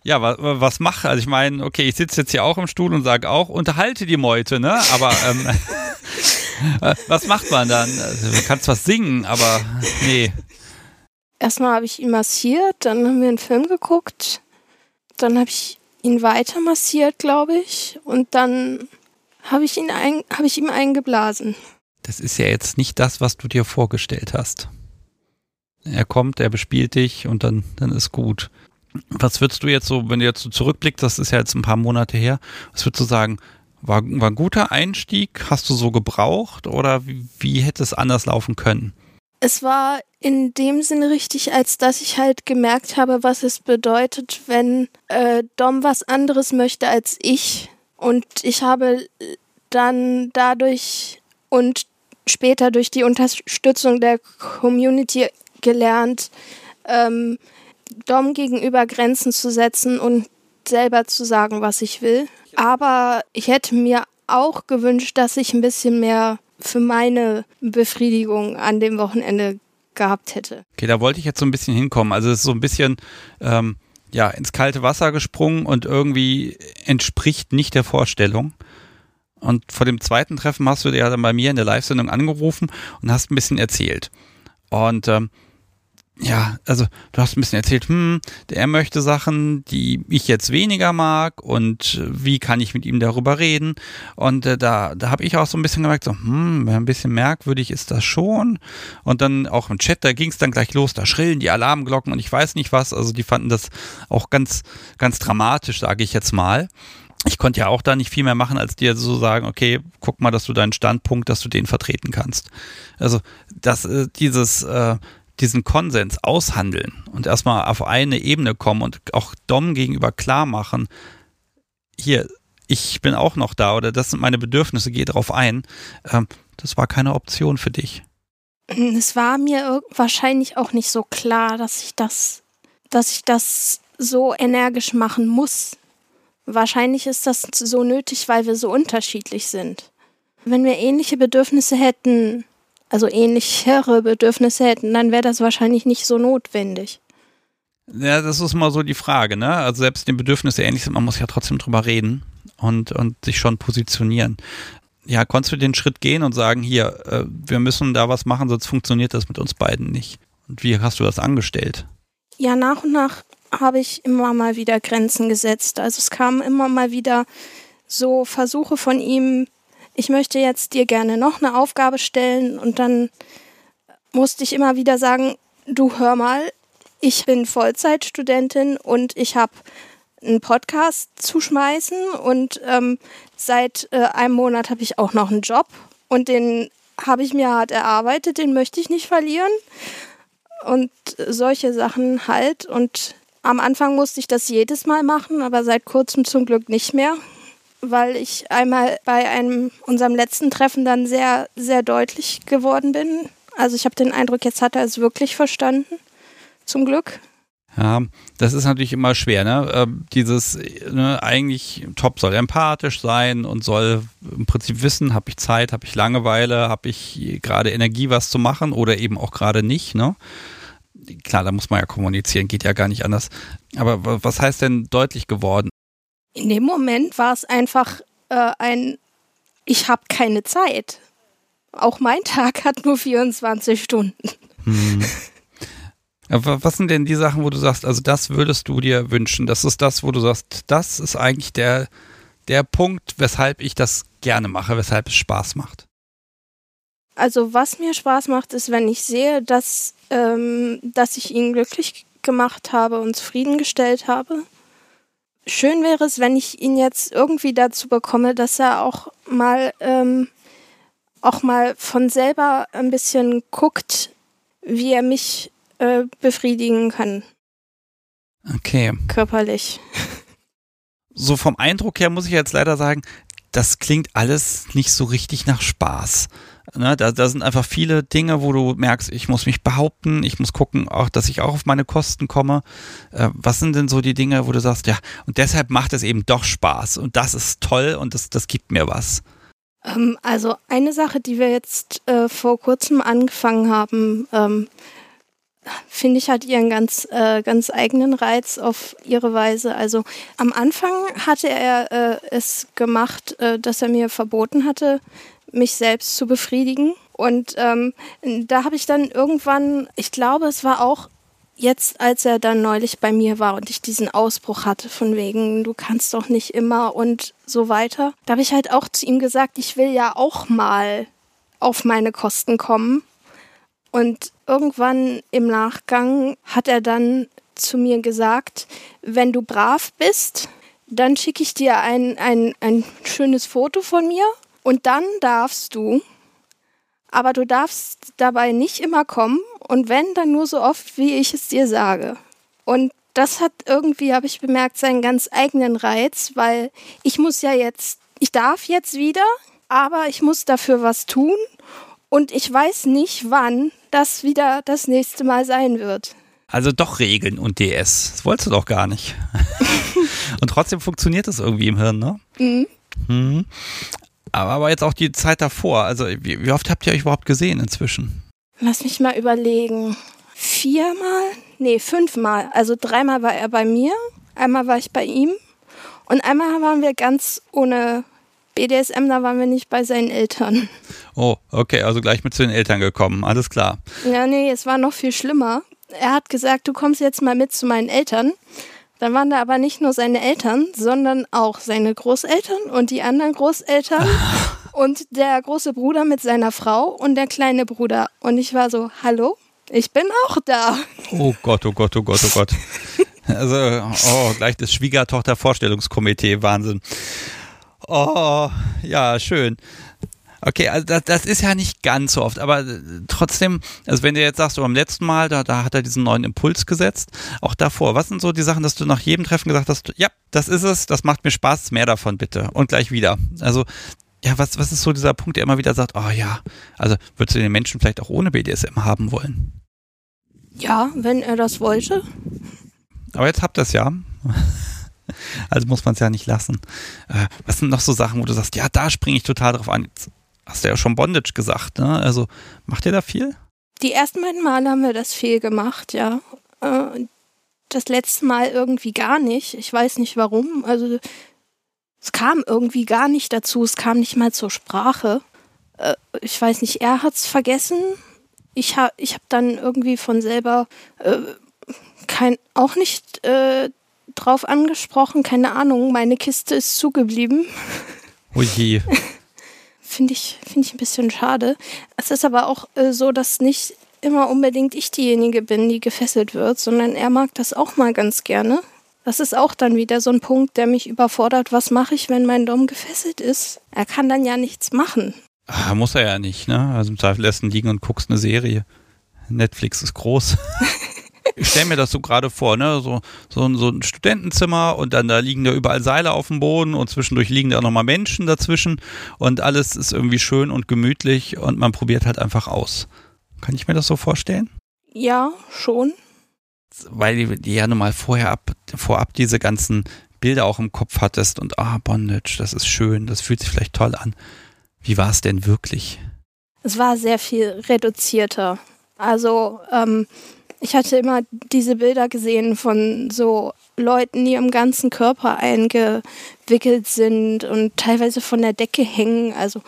Ja, was, was mache? Also ich meine, okay, ich sitze jetzt hier auch im Stuhl und sage auch, unterhalte die Meute, ne? Aber ähm, was macht man dann? Also, du kannst was singen, aber nee. Erstmal habe ich ihn massiert, dann haben wir einen Film geguckt dann habe ich ihn weiter massiert, glaube ich. Und dann habe ich, ihn ein, hab ich ihm eingeblasen. Das ist ja jetzt nicht das, was du dir vorgestellt hast. Er kommt, er bespielt dich und dann, dann ist gut. Was würdest du jetzt so, wenn du jetzt so zurückblickst, das ist ja jetzt ein paar Monate her, was würdest du sagen, war, war ein guter Einstieg? Hast du so gebraucht oder wie, wie hätte es anders laufen können? Es war in dem Sinne richtig, als dass ich halt gemerkt habe, was es bedeutet, wenn äh, Dom was anderes möchte als ich. Und ich habe dann dadurch und später durch die Unterstützung der Community gelernt, ähm, Dom gegenüber Grenzen zu setzen und selber zu sagen, was ich will. Aber ich hätte mir auch gewünscht, dass ich ein bisschen mehr für meine Befriedigung an dem Wochenende gehabt hätte. Okay, da wollte ich jetzt so ein bisschen hinkommen. Also es ist so ein bisschen ähm, ja ins kalte Wasser gesprungen und irgendwie entspricht nicht der Vorstellung. Und vor dem zweiten Treffen hast du ja dann bei mir in der Live-Sendung angerufen und hast ein bisschen erzählt. Und ähm, ja, also du hast ein bisschen erzählt, hm, er möchte Sachen, die ich jetzt weniger mag und wie kann ich mit ihm darüber reden? Und äh, da, da habe ich auch so ein bisschen gemerkt, so, hm, ein bisschen merkwürdig ist das schon. Und dann auch im Chat, da ging es dann gleich los, da schrillen die Alarmglocken und ich weiß nicht was. Also die fanden das auch ganz, ganz dramatisch, sage ich jetzt mal ich konnte ja auch da nicht viel mehr machen, als dir so sagen, okay, guck mal, dass du deinen Standpunkt, dass du den vertreten kannst. Also, dass äh, dieses äh, diesen Konsens aushandeln und erstmal auf eine Ebene kommen und auch Dom gegenüber klar machen, hier, ich bin auch noch da oder das sind meine Bedürfnisse, geh drauf ein, ähm, das war keine Option für dich. Es war mir wahrscheinlich auch nicht so klar, dass ich das, dass ich das so energisch machen muss. Wahrscheinlich ist das so nötig, weil wir so unterschiedlich sind. Wenn wir ähnliche Bedürfnisse hätten, also ähnlichere Bedürfnisse hätten, dann wäre das wahrscheinlich nicht so notwendig. Ja, das ist mal so die Frage, ne? Also selbst die Bedürfnisse ähnlich sind, man muss ja trotzdem drüber reden und, und sich schon positionieren. Ja, konntest du den Schritt gehen und sagen, hier, äh, wir müssen da was machen, sonst funktioniert das mit uns beiden nicht. Und wie hast du das angestellt? Ja, nach und nach habe ich immer mal wieder Grenzen gesetzt. Also es kamen immer mal wieder so Versuche von ihm, ich möchte jetzt dir gerne noch eine Aufgabe stellen und dann musste ich immer wieder sagen, du hör mal, ich bin Vollzeitstudentin und ich habe einen Podcast zu schmeißen und ähm, seit äh, einem Monat habe ich auch noch einen Job und den habe ich mir hart erarbeitet, den möchte ich nicht verlieren und solche Sachen halt. Und am Anfang musste ich das jedes Mal machen, aber seit kurzem zum Glück nicht mehr weil ich einmal bei einem unserem letzten Treffen dann sehr, sehr deutlich geworden bin. Also ich habe den Eindruck, jetzt hat er es wirklich verstanden. Zum Glück. Ja, das ist natürlich immer schwer, ne? Ähm, dieses, ne, eigentlich Top soll empathisch sein und soll im Prinzip wissen, habe ich Zeit, habe ich Langeweile, habe ich gerade Energie, was zu machen oder eben auch gerade nicht, ne? Klar, da muss man ja kommunizieren, geht ja gar nicht anders. Aber was heißt denn deutlich geworden? In dem Moment war es einfach äh, ein, ich habe keine Zeit. Auch mein Tag hat nur 24 Stunden. Hm. Was sind denn die Sachen, wo du sagst, also das würdest du dir wünschen? Das ist das, wo du sagst, das ist eigentlich der, der Punkt, weshalb ich das gerne mache, weshalb es Spaß macht. Also was mir Spaß macht, ist, wenn ich sehe, dass, ähm, dass ich ihn glücklich gemacht habe und zufriedengestellt habe schön wäre es, wenn ich ihn jetzt irgendwie dazu bekomme, dass er auch mal ähm, auch mal von selber ein bisschen guckt, wie er mich äh, befriedigen kann. Okay. Körperlich. So vom Eindruck her muss ich jetzt leider sagen, das klingt alles nicht so richtig nach Spaß. Ne, da, da sind einfach viele Dinge, wo du merkst, ich muss mich behaupten, ich muss gucken, auch, dass ich auch auf meine Kosten komme. Äh, was sind denn so die Dinge, wo du sagst, ja, und deshalb macht es eben doch Spaß und das ist toll und das, das gibt mir was? Ähm, also eine Sache, die wir jetzt äh, vor kurzem angefangen haben, ähm, finde ich, hat ihren ganz, äh, ganz eigenen Reiz auf ihre Weise. Also am Anfang hatte er äh, es gemacht, äh, dass er mir verboten hatte, mich selbst zu befriedigen. Und ähm, da habe ich dann irgendwann, ich glaube, es war auch jetzt, als er dann neulich bei mir war und ich diesen Ausbruch hatte von wegen, du kannst doch nicht immer und so weiter, da habe ich halt auch zu ihm gesagt, ich will ja auch mal auf meine Kosten kommen. Und irgendwann im Nachgang hat er dann zu mir gesagt, wenn du brav bist, dann schicke ich dir ein, ein, ein schönes Foto von mir und dann darfst du, aber du darfst dabei nicht immer kommen und wenn, dann nur so oft, wie ich es dir sage. Und das hat irgendwie, habe ich bemerkt, seinen ganz eigenen Reiz, weil ich muss ja jetzt, ich darf jetzt wieder, aber ich muss dafür was tun und ich weiß nicht, wann das wieder das nächste Mal sein wird. Also doch Regeln und DS. Das wolltest du doch gar nicht. und trotzdem funktioniert das irgendwie im Hirn, ne? Mhm. Mhm. Aber, aber jetzt auch die Zeit davor. Also, wie, wie oft habt ihr euch überhaupt gesehen inzwischen? Lass mich mal überlegen. Viermal? Nee, fünfmal. Also dreimal war er bei mir, einmal war ich bei ihm und einmal waren wir ganz ohne BDSM, da waren wir nicht bei seinen Eltern. Oh, okay, also gleich mit zu den Eltern gekommen, alles klar. Ja, nee, es war noch viel schlimmer. er hat gesagt, du kommst jetzt mal mit zu meinen Eltern. Dann waren da aber nicht nur seine Eltern, sondern auch seine Großeltern und die anderen Großeltern und der große Bruder mit seiner Frau und der kleine Bruder. Und ich war so, hallo, ich bin auch da. Oh Gott, oh Gott, oh Gott, oh Gott. Also, oh, gleich das Schwiegertochter-Vorstellungskomitee, Wahnsinn. Oh, ja, schön. Okay, also das, das ist ja nicht ganz so oft, aber äh, trotzdem, also wenn du jetzt sagst, du beim letzten Mal, da, da hat er diesen neuen Impuls gesetzt, auch davor, was sind so die Sachen, dass du nach jedem Treffen gesagt hast, ja, das ist es, das macht mir Spaß, mehr davon bitte und gleich wieder. Also ja, was, was ist so dieser Punkt, der immer wieder sagt, oh ja, also würdest du den Menschen vielleicht auch ohne BDSM haben wollen? Ja, wenn er das wollte. Aber jetzt habt ihr es ja. Also muss man es ja nicht lassen. Äh, was sind noch so Sachen, wo du sagst, ja, da springe ich total drauf an. Jetzt hast du ja schon Bondage gesagt, ne? Also macht ihr da viel? Die ersten beiden Male haben wir das viel gemacht, ja. Äh, das letzte Mal irgendwie gar nicht. Ich weiß nicht warum. Also es kam irgendwie gar nicht dazu. Es kam nicht mal zur Sprache. Äh, ich weiß nicht, er hat es vergessen. Ich habe ich hab dann irgendwie von selber äh, kein, auch nicht äh, drauf angesprochen. Keine Ahnung, meine Kiste ist zugeblieben. Oh je. Finde ich, find ich ein bisschen schade. Es ist aber auch äh, so, dass nicht immer unbedingt ich diejenige bin, die gefesselt wird, sondern er mag das auch mal ganz gerne. Das ist auch dann wieder so ein Punkt, der mich überfordert. Was mache ich, wenn mein Dom gefesselt ist? Er kann dann ja nichts machen. Ah, muss er ja nicht, ne? Also im Zweifel lässt ihn liegen und guckst eine Serie. Netflix ist groß. ich stelle mir das so gerade vor, ne? So, so, so ein Studentenzimmer und dann da liegen da überall Seile auf dem Boden und zwischendurch liegen da nochmal Menschen dazwischen und alles ist irgendwie schön und gemütlich und man probiert halt einfach aus. Kann ich mir das so vorstellen? Ja, schon. Weil du ja nun mal vorher ab, vorab diese ganzen Bilder auch im Kopf hattest und ah, Bondage, das ist schön, das fühlt sich vielleicht toll an. Wie war es denn wirklich? Es war sehr viel reduzierter. Also ähm, ich hatte immer diese Bilder gesehen von so Leuten, die am ganzen Körper eingewickelt sind und teilweise von der Decke hängen. Also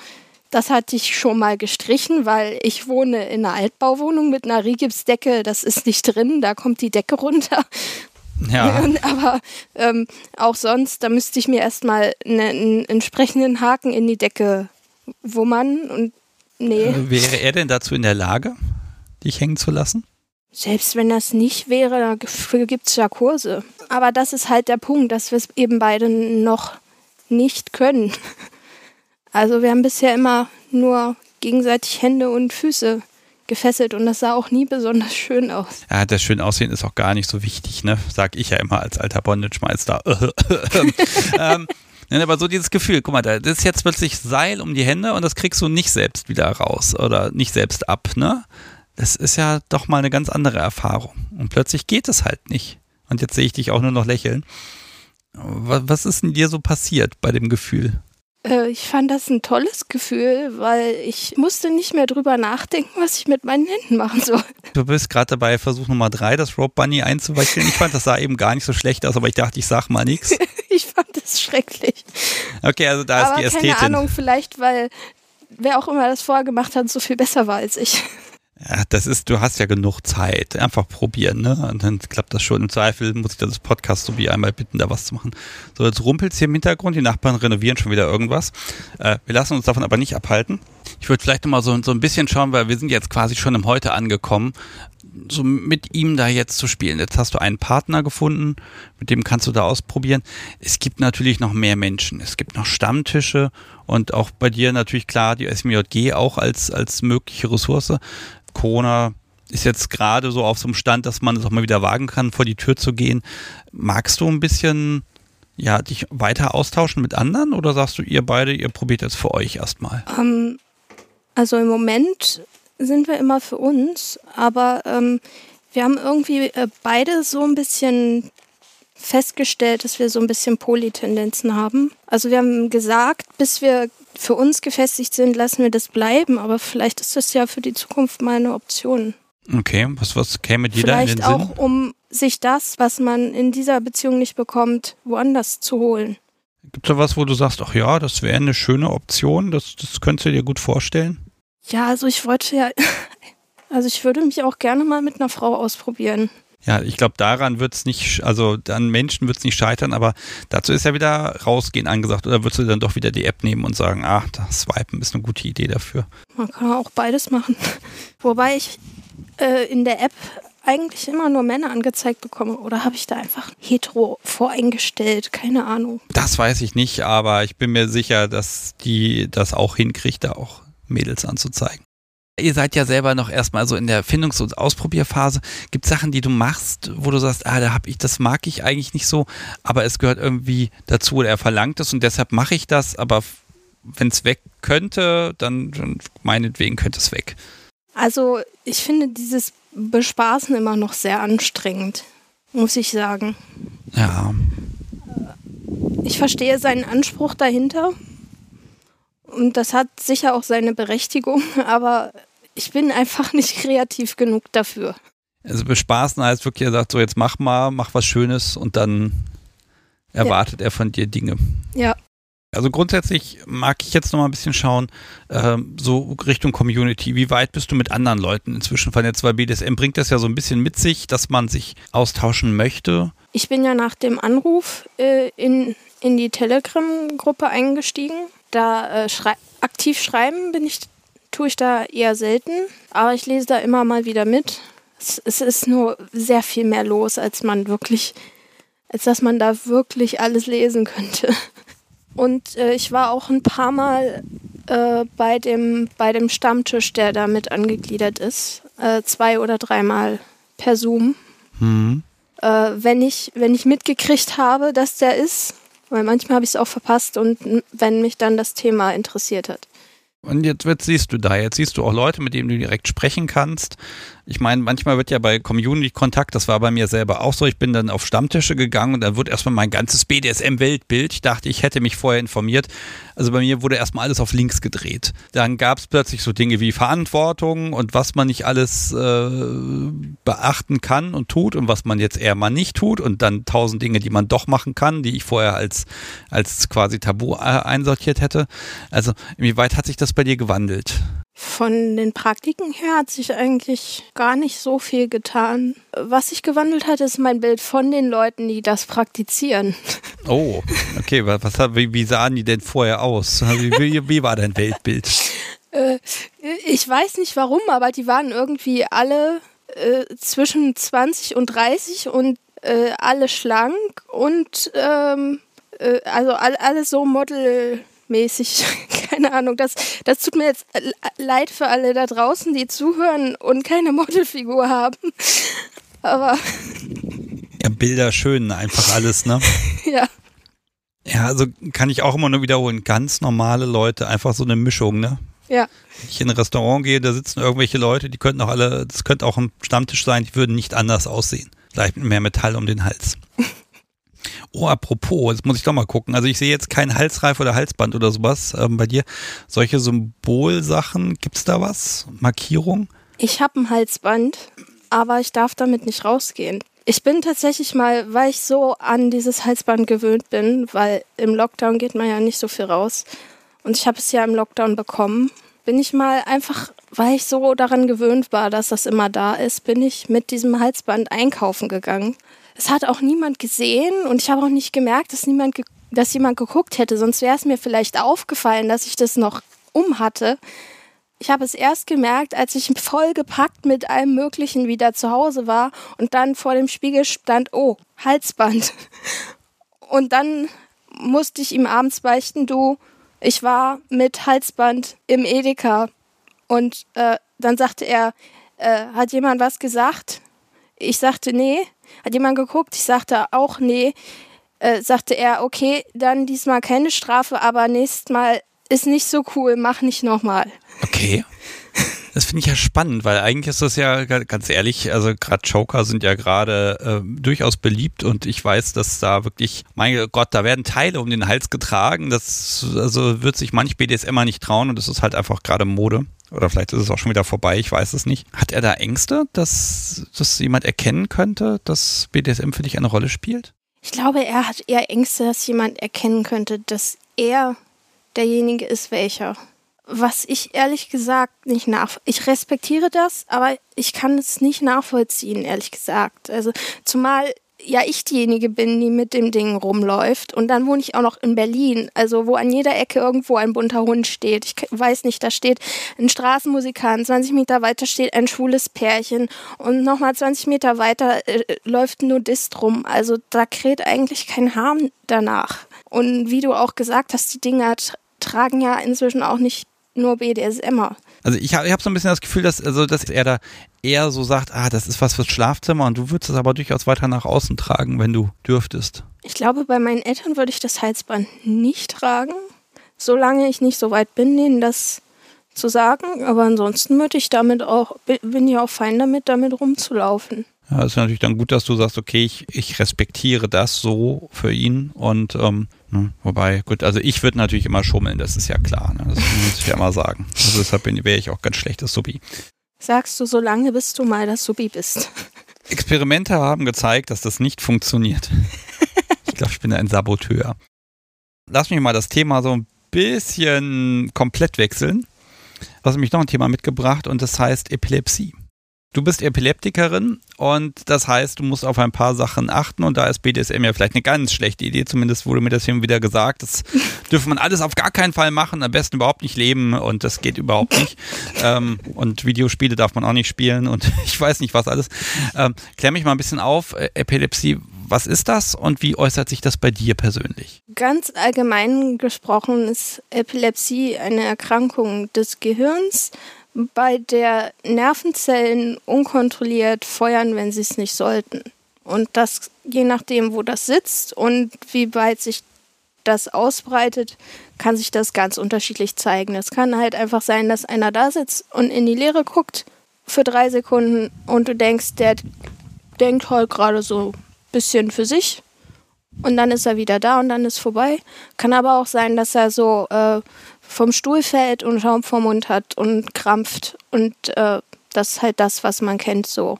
das hatte ich schon mal gestrichen, weil ich wohne in einer Altbauwohnung mit einer Rigipsdecke. Das ist nicht drin, da kommt die Decke runter. Ja. Aber ähm, auch sonst, da müsste ich mir erstmal ne, einen entsprechenden Haken in die Decke wummern und nee. Äh, wäre er denn dazu in der Lage, dich hängen zu lassen? Selbst wenn das nicht wäre, dafür gibt es ja Kurse. Aber das ist halt der Punkt, dass wir es eben beide noch nicht können. Also wir haben bisher immer nur gegenseitig Hände und Füße gefesselt und das sah auch nie besonders schön aus. Ja, das schön aussehen ist auch gar nicht so wichtig, ne? Sag ich ja immer als alter Bondage-Meister. ähm, aber so dieses Gefühl, guck mal, da ist jetzt plötzlich Seil um die Hände und das kriegst du nicht selbst wieder raus oder nicht selbst ab, ne? Das ist ja doch mal eine ganz andere Erfahrung. Und plötzlich geht es halt nicht. Und jetzt sehe ich dich auch nur noch lächeln. Was ist denn dir so passiert bei dem Gefühl? Äh, ich fand das ein tolles Gefühl, weil ich musste nicht mehr drüber nachdenken, was ich mit meinen Händen machen soll. Du bist gerade dabei, Versuch Nummer drei, das Rope Bunny einzuwickeln. Ich fand, das sah eben gar nicht so schlecht aus, aber ich dachte, ich sag mal nichts. ich fand das schrecklich. Okay, also da aber ist die Ästhetin. Keine Ahnung, vielleicht, weil wer auch immer das vorher gemacht hat, so viel besser war als ich. Ja, das ist, du hast ja genug Zeit. Einfach probieren, ne? Und dann klappt das schon. Im Zweifel muss ich das Podcast so wie einmal bitten, da was zu machen. So, jetzt rumpelt es hier im Hintergrund. Die Nachbarn renovieren schon wieder irgendwas. Äh, wir lassen uns davon aber nicht abhalten. Ich würde vielleicht nochmal so, so ein bisschen schauen, weil wir sind jetzt quasi schon im Heute angekommen, so mit ihm da jetzt zu spielen. Jetzt hast du einen Partner gefunden, mit dem kannst du da ausprobieren. Es gibt natürlich noch mehr Menschen. Es gibt noch Stammtische und auch bei dir natürlich klar die SMJG auch als, als mögliche Ressource. Corona ist jetzt gerade so auf so einem Stand, dass man es auch mal wieder wagen kann, vor die Tür zu gehen. Magst du ein bisschen ja, dich weiter austauschen mit anderen oder sagst du, ihr beide, ihr probiert jetzt für euch erstmal? Um, ähm, also im Moment sind wir immer für uns, aber ähm, wir haben irgendwie äh, beide so ein bisschen festgestellt, dass wir so ein bisschen Polytendenzen haben. Also wir haben gesagt, bis wir für uns gefestigt sind, lassen wir das bleiben, aber vielleicht ist das ja für die Zukunft mal eine Option. Okay, was, was käme dir da in den Sinn? Vielleicht auch, um sich das, was man in dieser Beziehung nicht bekommt, woanders zu holen. Gibt es da was, wo du sagst, ach ja, das wäre eine schöne Option, das, das könntest du dir gut vorstellen? Ja, also ich wollte ja Also ich würde mich auch gerne mal mit einer Frau ausprobieren. Ja, ich glaube, daran wird es nicht, also an Menschen wird es nicht scheitern, aber dazu ist ja wieder rausgehen angesagt. Oder würdest du dann doch wieder die App nehmen und sagen, ach, das Swipen ist eine gute Idee dafür? Man kann auch beides machen. Wobei ich äh, in der App eigentlich immer nur Männer angezeigt bekomme. Oder habe ich da einfach hetero voreingestellt? Keine Ahnung. Das weiß ich nicht, aber ich bin mir sicher, dass die das auch hinkriegt, da auch Mädels anzuzeigen. Ihr seid ja selber noch erstmal so in der Findungs- und Ausprobierphase. Gibt es Sachen, die du machst, wo du sagst, ah, da habe ich, das mag ich eigentlich nicht so, aber es gehört irgendwie dazu oder er verlangt es und deshalb mache ich das, aber wenn es weg könnte, dann, dann meinetwegen könnte es weg. Also ich finde dieses Bespaßen immer noch sehr anstrengend, muss ich sagen. Ja. Ich verstehe seinen Anspruch dahinter, und das hat sicher auch seine Berechtigung, aber ich bin einfach nicht kreativ genug dafür. Also bespaßen heißt wirklich, er sagt so, jetzt mach mal, mach was Schönes und dann erwartet ja. er von dir Dinge. Ja. Also grundsätzlich mag ich jetzt noch mal ein bisschen schauen, äh, so Richtung Community. Wie weit bist du mit anderen Leuten inzwischen vernetzt? Weil BDSM bringt das ja so ein bisschen mit sich, dass man sich austauschen möchte. Ich bin ja nach dem Anruf äh, in, in die Telegram-Gruppe eingestiegen da äh, schrei aktiv schreiben bin ich, tue ich da eher selten, aber ich lese da immer mal wieder mit. Es, es ist nur sehr viel mehr los, als man wirklich, als dass man da wirklich alles lesen könnte. Und äh, ich war auch ein paar Mal äh, bei, dem, bei dem Stammtisch, der damit angegliedert ist. Äh, zwei oder dreimal per Zoom. Mhm. Äh, wenn, ich, wenn ich mitgekriegt habe, dass der ist, weil manchmal habe ich es auch verpasst und wenn mich dann das Thema interessiert hat. Und jetzt, jetzt siehst du da, jetzt siehst du auch Leute, mit denen du direkt sprechen kannst. Ich meine, manchmal wird ja bei Community-Kontakt, das war bei mir selber auch so, ich bin dann auf Stammtische gegangen und dann wird erstmal mein ganzes BDSM-Weltbild, ich dachte, ich hätte mich vorher informiert. Also bei mir wurde erstmal alles auf links gedreht. Dann gab es plötzlich so Dinge wie Verantwortung und was man nicht alles äh, beachten kann und tut und was man jetzt eher mal nicht tut und dann tausend Dinge, die man doch machen kann, die ich vorher als, als quasi Tabu äh, einsortiert hätte. Also inwieweit hat sich das bei dir gewandelt? Von den Praktiken her hat sich eigentlich gar nicht so viel getan. Was sich gewandelt hat, ist mein Bild von den Leuten, die das praktizieren. Oh, okay. Was, wie, wie sahen die denn vorher aus? Wie, wie, wie war dein Weltbild? Äh, ich weiß nicht warum, aber die waren irgendwie alle äh, zwischen 20 und 30 und äh, alle schlank und ähm, äh, also alle, alle so Model mäßig. Keine Ahnung. Das, das tut mir jetzt leid für alle da draußen, die zuhören und keine Modelfigur haben. Aber. Ja, Bilder schön, einfach alles, ne? ja. Ja, also kann ich auch immer nur wiederholen. Ganz normale Leute, einfach so eine Mischung, ne? Ja. Wenn ich in ein Restaurant gehe, da sitzen irgendwelche Leute, die könnten auch alle, das könnte auch ein Stammtisch sein, die würden nicht anders aussehen. Vielleicht mit mehr Metall um den Hals. Oh, apropos, jetzt muss ich doch mal gucken. Also ich sehe jetzt kein Halsreif oder Halsband oder sowas ähm, bei dir. Solche Symbolsachen, gibt es da was? Markierung? Ich habe ein Halsband, aber ich darf damit nicht rausgehen. Ich bin tatsächlich mal, weil ich so an dieses Halsband gewöhnt bin, weil im Lockdown geht man ja nicht so viel raus. Und ich habe es ja im Lockdown bekommen. Bin ich mal einfach, weil ich so daran gewöhnt war, dass das immer da ist, bin ich mit diesem Halsband einkaufen gegangen. Es hat auch niemand gesehen und ich habe auch nicht gemerkt, dass niemand, dass jemand geguckt hätte. Sonst wäre es mir vielleicht aufgefallen, dass ich das noch um hatte. Ich habe es erst gemerkt, als ich vollgepackt mit allem Möglichen wieder zu Hause war und dann vor dem Spiegel stand, oh, Halsband. Und dann musste ich ihm abends beichten, du, ich war mit Halsband im Edeka. Und äh, dann sagte er, äh, hat jemand was gesagt? Ich sagte, nee. Hat jemand geguckt? Ich sagte auch nee. Äh, sagte er, okay, dann diesmal keine Strafe, aber nächstes Mal ist nicht so cool, mach nicht nochmal. Okay. Das finde ich ja spannend, weil eigentlich ist das ja ganz ehrlich, also gerade Joker sind ja gerade äh, durchaus beliebt und ich weiß, dass da wirklich, mein Gott, da werden Teile um den Hals getragen. Das also wird sich manch BDSMer nicht trauen und das ist halt einfach gerade Mode. Oder vielleicht ist es auch schon wieder vorbei, ich weiß es nicht. Hat er da Ängste, dass, dass jemand erkennen könnte, dass BDSM für dich eine Rolle spielt? Ich glaube, er hat eher Ängste, dass jemand erkennen könnte, dass er derjenige ist, welcher. was ich ehrlich gesagt nicht nach. Ich respektiere das, aber ich kann es nicht nachvollziehen, ehrlich gesagt. Also zumal ja ich diejenige bin, die mit dem Ding rumläuft. Und dann wohne ich auch noch in Berlin, also wo an jeder Ecke irgendwo ein bunter Hund steht. Ich weiß nicht, da steht ein Straßenmusikant, 20 Meter weiter steht ein schwules Pärchen und nochmal 20 Meter weiter äh, läuft ein Nudist rum. Also da kräht eigentlich kein Harm danach. Und wie du auch gesagt hast, die Dinger tragen ja inzwischen auch nicht nur BDSMer. Also ich habe ich hab so ein bisschen das Gefühl, dass, also, dass er da eher so sagt, ah, das ist was fürs Schlafzimmer und du würdest es aber durchaus weiter nach außen tragen, wenn du dürftest. Ich glaube, bei meinen Eltern würde ich das Halsband nicht tragen, solange ich nicht so weit bin, denen das zu sagen. Aber ansonsten würde ich damit auch, bin ich auch fein damit, damit rumzulaufen. Ja, ist natürlich dann gut, dass du sagst, okay, ich, ich respektiere das so für ihn und ähm, ne, wobei, gut, also ich würde natürlich immer schummeln, das ist ja klar, ne, das muss ich ja immer sagen. Also deshalb wäre ich auch ganz schlechtes Subi. Sagst du, solange bis du mal das Subi bist. Experimente haben gezeigt, dass das nicht funktioniert. ich glaube, ich bin ein Saboteur. Lass mich mal das Thema so ein bisschen komplett wechseln. Du hast nämlich noch ein Thema mitgebracht und das heißt Epilepsie. Du bist Epileptikerin und das heißt, du musst auf ein paar Sachen achten und da ist BDSM ja vielleicht eine ganz schlechte Idee, zumindest wurde mir das hier wieder gesagt. Das dürfen man alles auf gar keinen Fall machen, am besten überhaupt nicht leben und das geht überhaupt nicht. Ähm, und Videospiele darf man auch nicht spielen und ich weiß nicht was alles. Ähm, klär mich mal ein bisschen auf, äh, Epilepsie, was ist das und wie äußert sich das bei dir persönlich? Ganz allgemein gesprochen ist Epilepsie eine Erkrankung des Gehirns bei der Nervenzellen unkontrolliert feuern, wenn sie es nicht sollten. Und das, je nachdem, wo das sitzt und wie weit sich das ausbreitet, kann sich das ganz unterschiedlich zeigen. Es kann halt einfach sein, dass einer da sitzt und in die Leere guckt für drei Sekunden und du denkst, der denkt halt gerade so ein bisschen für sich und dann ist er wieder da und dann ist vorbei. Kann aber auch sein, dass er so äh, vom Stuhl fällt und Schaum vom Mund hat und krampft. Und äh, das ist halt das, was man kennt, so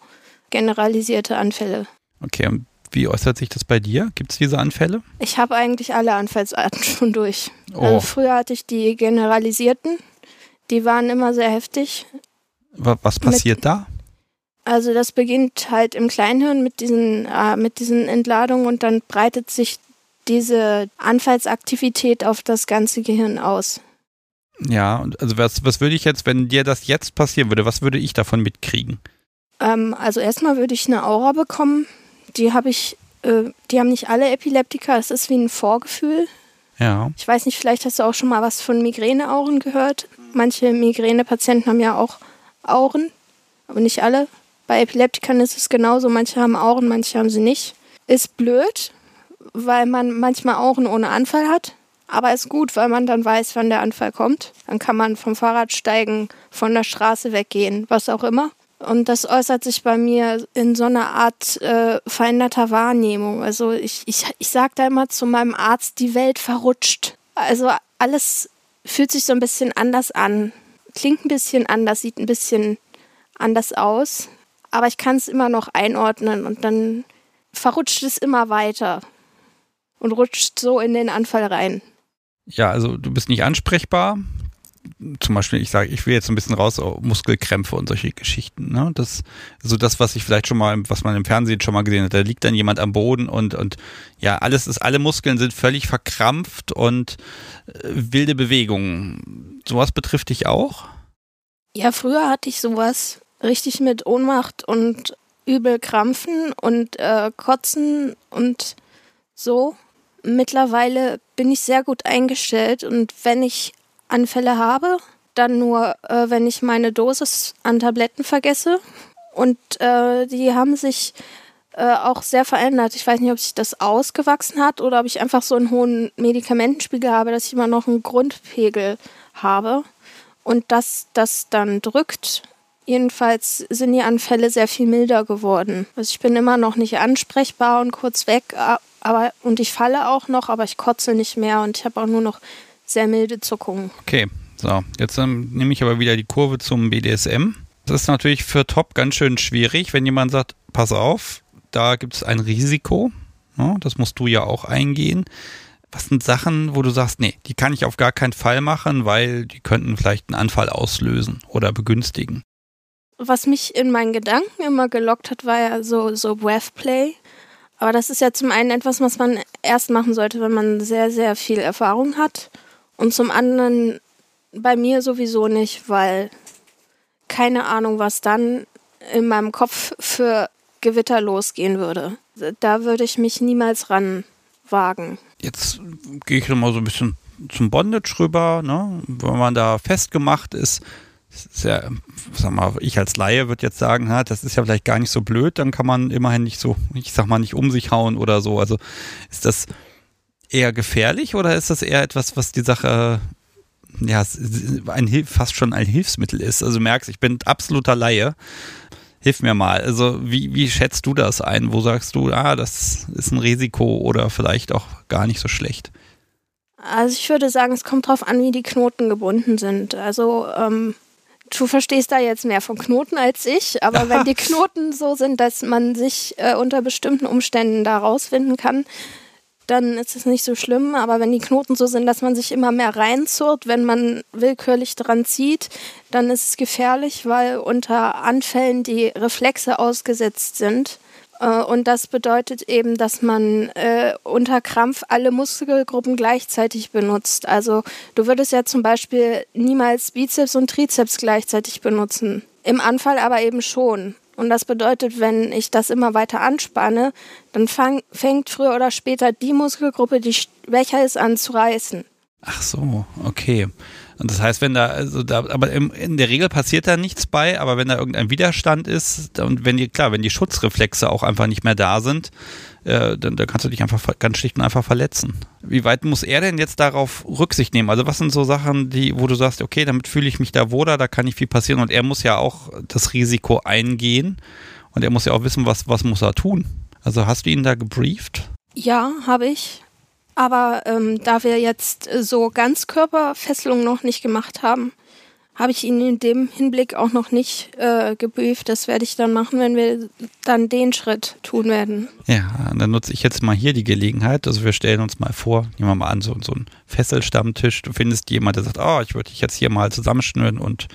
generalisierte Anfälle. Okay, und wie äußert sich das bei dir? Gibt es diese Anfälle? Ich habe eigentlich alle Anfallsarten schon durch. Oh. Also früher hatte ich die generalisierten, die waren immer sehr heftig. Was passiert mit, da? Also das beginnt halt im Kleinhirn mit diesen, äh, mit diesen Entladungen und dann breitet sich diese Anfallsaktivität auf das ganze Gehirn aus. Ja, also was, was würde ich jetzt, wenn dir das jetzt passieren würde, was würde ich davon mitkriegen? Ähm, also erstmal würde ich eine Aura bekommen. Die habe ich, äh, die haben nicht alle Epileptiker, es ist wie ein Vorgefühl. Ja. Ich weiß nicht, vielleicht hast du auch schon mal was von Migräneauren gehört. Manche Migränepatienten haben ja auch Auren, aber nicht alle. Bei Epileptikern ist es genauso, manche haben Auren, manche haben sie nicht. Ist blöd, weil man manchmal Auren ohne Anfall hat. Aber ist gut, weil man dann weiß, wann der Anfall kommt. Dann kann man vom Fahrrad steigen, von der Straße weggehen, was auch immer. Und das äußert sich bei mir in so einer Art äh, veränderter Wahrnehmung. Also ich, ich, ich sage da immer zu meinem Arzt, die Welt verrutscht. Also alles fühlt sich so ein bisschen anders an. Klingt ein bisschen anders, sieht ein bisschen anders aus. Aber ich kann es immer noch einordnen und dann verrutscht es immer weiter und rutscht so in den Anfall rein. Ja, also du bist nicht ansprechbar. Zum Beispiel, ich sage, ich will jetzt ein bisschen raus, oh, Muskelkrämpfe und solche Geschichten. Ne? Das, also das, was ich vielleicht schon mal, was man im Fernsehen schon mal gesehen hat, da liegt dann jemand am Boden und, und ja, alles ist, alle Muskeln sind völlig verkrampft und äh, wilde Bewegungen. Sowas betrifft dich auch? Ja, früher hatte ich sowas richtig mit Ohnmacht und übel Krampfen und äh, Kotzen und so mittlerweile bin ich sehr gut eingestellt und wenn ich Anfälle habe, dann nur, äh, wenn ich meine Dosis an Tabletten vergesse. Und äh, die haben sich äh, auch sehr verändert. Ich weiß nicht, ob sich das ausgewachsen hat oder ob ich einfach so einen hohen Medikamentenspiegel habe, dass ich immer noch einen Grundpegel habe und dass das dann drückt. Jedenfalls sind die Anfälle sehr viel milder geworden. Also ich bin immer noch nicht ansprechbar und kurz weg, aber und ich falle auch noch, aber ich kotze nicht mehr und ich habe auch nur noch sehr milde Zuckungen. Okay, so, jetzt ähm, nehme ich aber wieder die Kurve zum BDSM. Das ist natürlich für Top ganz schön schwierig, wenn jemand sagt, pass auf, da gibt es ein Risiko, ne, das musst du ja auch eingehen. Was sind Sachen, wo du sagst, nee, die kann ich auf gar keinen Fall machen, weil die könnten vielleicht einen Anfall auslösen oder begünstigen? Was mich in meinen Gedanken immer gelockt hat, war ja so, so Breathplay. Aber das ist ja zum einen etwas, was man erst machen sollte, wenn man sehr, sehr viel Erfahrung hat. Und zum anderen bei mir sowieso nicht, weil keine Ahnung, was dann in meinem Kopf für Gewitter losgehen würde. Da würde ich mich niemals ran wagen. Jetzt gehe ich nochmal so ein bisschen zum Bondage rüber, ne? wenn man da festgemacht ist. Ist ja, sag mal, ich als Laie würde jetzt sagen, ha, das ist ja vielleicht gar nicht so blöd, dann kann man immerhin nicht so, ich sag mal, nicht um sich hauen oder so. Also ist das eher gefährlich oder ist das eher etwas, was die Sache ja, ein, fast schon ein Hilfsmittel ist? Also merkst, ich bin absoluter Laie. Hilf mir mal. Also, wie, wie schätzt du das ein? Wo sagst du, ah, das ist ein Risiko oder vielleicht auch gar nicht so schlecht? Also, ich würde sagen, es kommt darauf an, wie die Knoten gebunden sind. Also, ähm, du verstehst da jetzt mehr von Knoten als ich, aber wenn die Knoten so sind, dass man sich äh, unter bestimmten Umständen da rausfinden kann, dann ist es nicht so schlimm. Aber wenn die Knoten so sind, dass man sich immer mehr reinzurrt, wenn man willkürlich dran zieht, dann ist es gefährlich, weil unter Anfällen die Reflexe ausgesetzt sind. Äh, und das bedeutet eben, dass man äh, unter Krampf alle Muskelgruppen gleichzeitig benutzt. Also du würdest ja zum Beispiel niemals Bizeps und Trizeps gleichzeitig benutzen. Im Anfall aber eben schon. Und das bedeutet, wenn ich das immer weiter anspanne, dann fang, fängt früher oder später die Muskelgruppe, die schwächer ist, an zu reißen. Ach so, okay. Und das heißt, wenn da, also da, aber in der Regel passiert da nichts bei, aber wenn da irgendein Widerstand ist und wenn die, klar, wenn die Schutzreflexe auch einfach nicht mehr da sind, äh, dann, dann kannst du dich einfach ganz schlicht und einfach verletzen. Wie weit muss er denn jetzt darauf Rücksicht nehmen? Also was sind so Sachen, die, wo du sagst, okay, damit fühle ich mich da wohler, da kann nicht viel passieren und er muss ja auch das Risiko eingehen und er muss ja auch wissen, was, was muss er tun. Also hast du ihn da gebrieft? Ja, habe ich. Aber ähm, da wir jetzt so Ganzkörperfesselung noch nicht gemacht haben, habe ich ihn in dem Hinblick auch noch nicht äh, gebrieft. Das werde ich dann machen, wenn wir dann den Schritt tun werden. Ja, dann nutze ich jetzt mal hier die Gelegenheit. Also wir stellen uns mal vor, nehmen wir mal an, so, so einen Fesselstammtisch. Du findest jemanden, der sagt, oh, ich würde dich jetzt hier mal zusammenschnüren und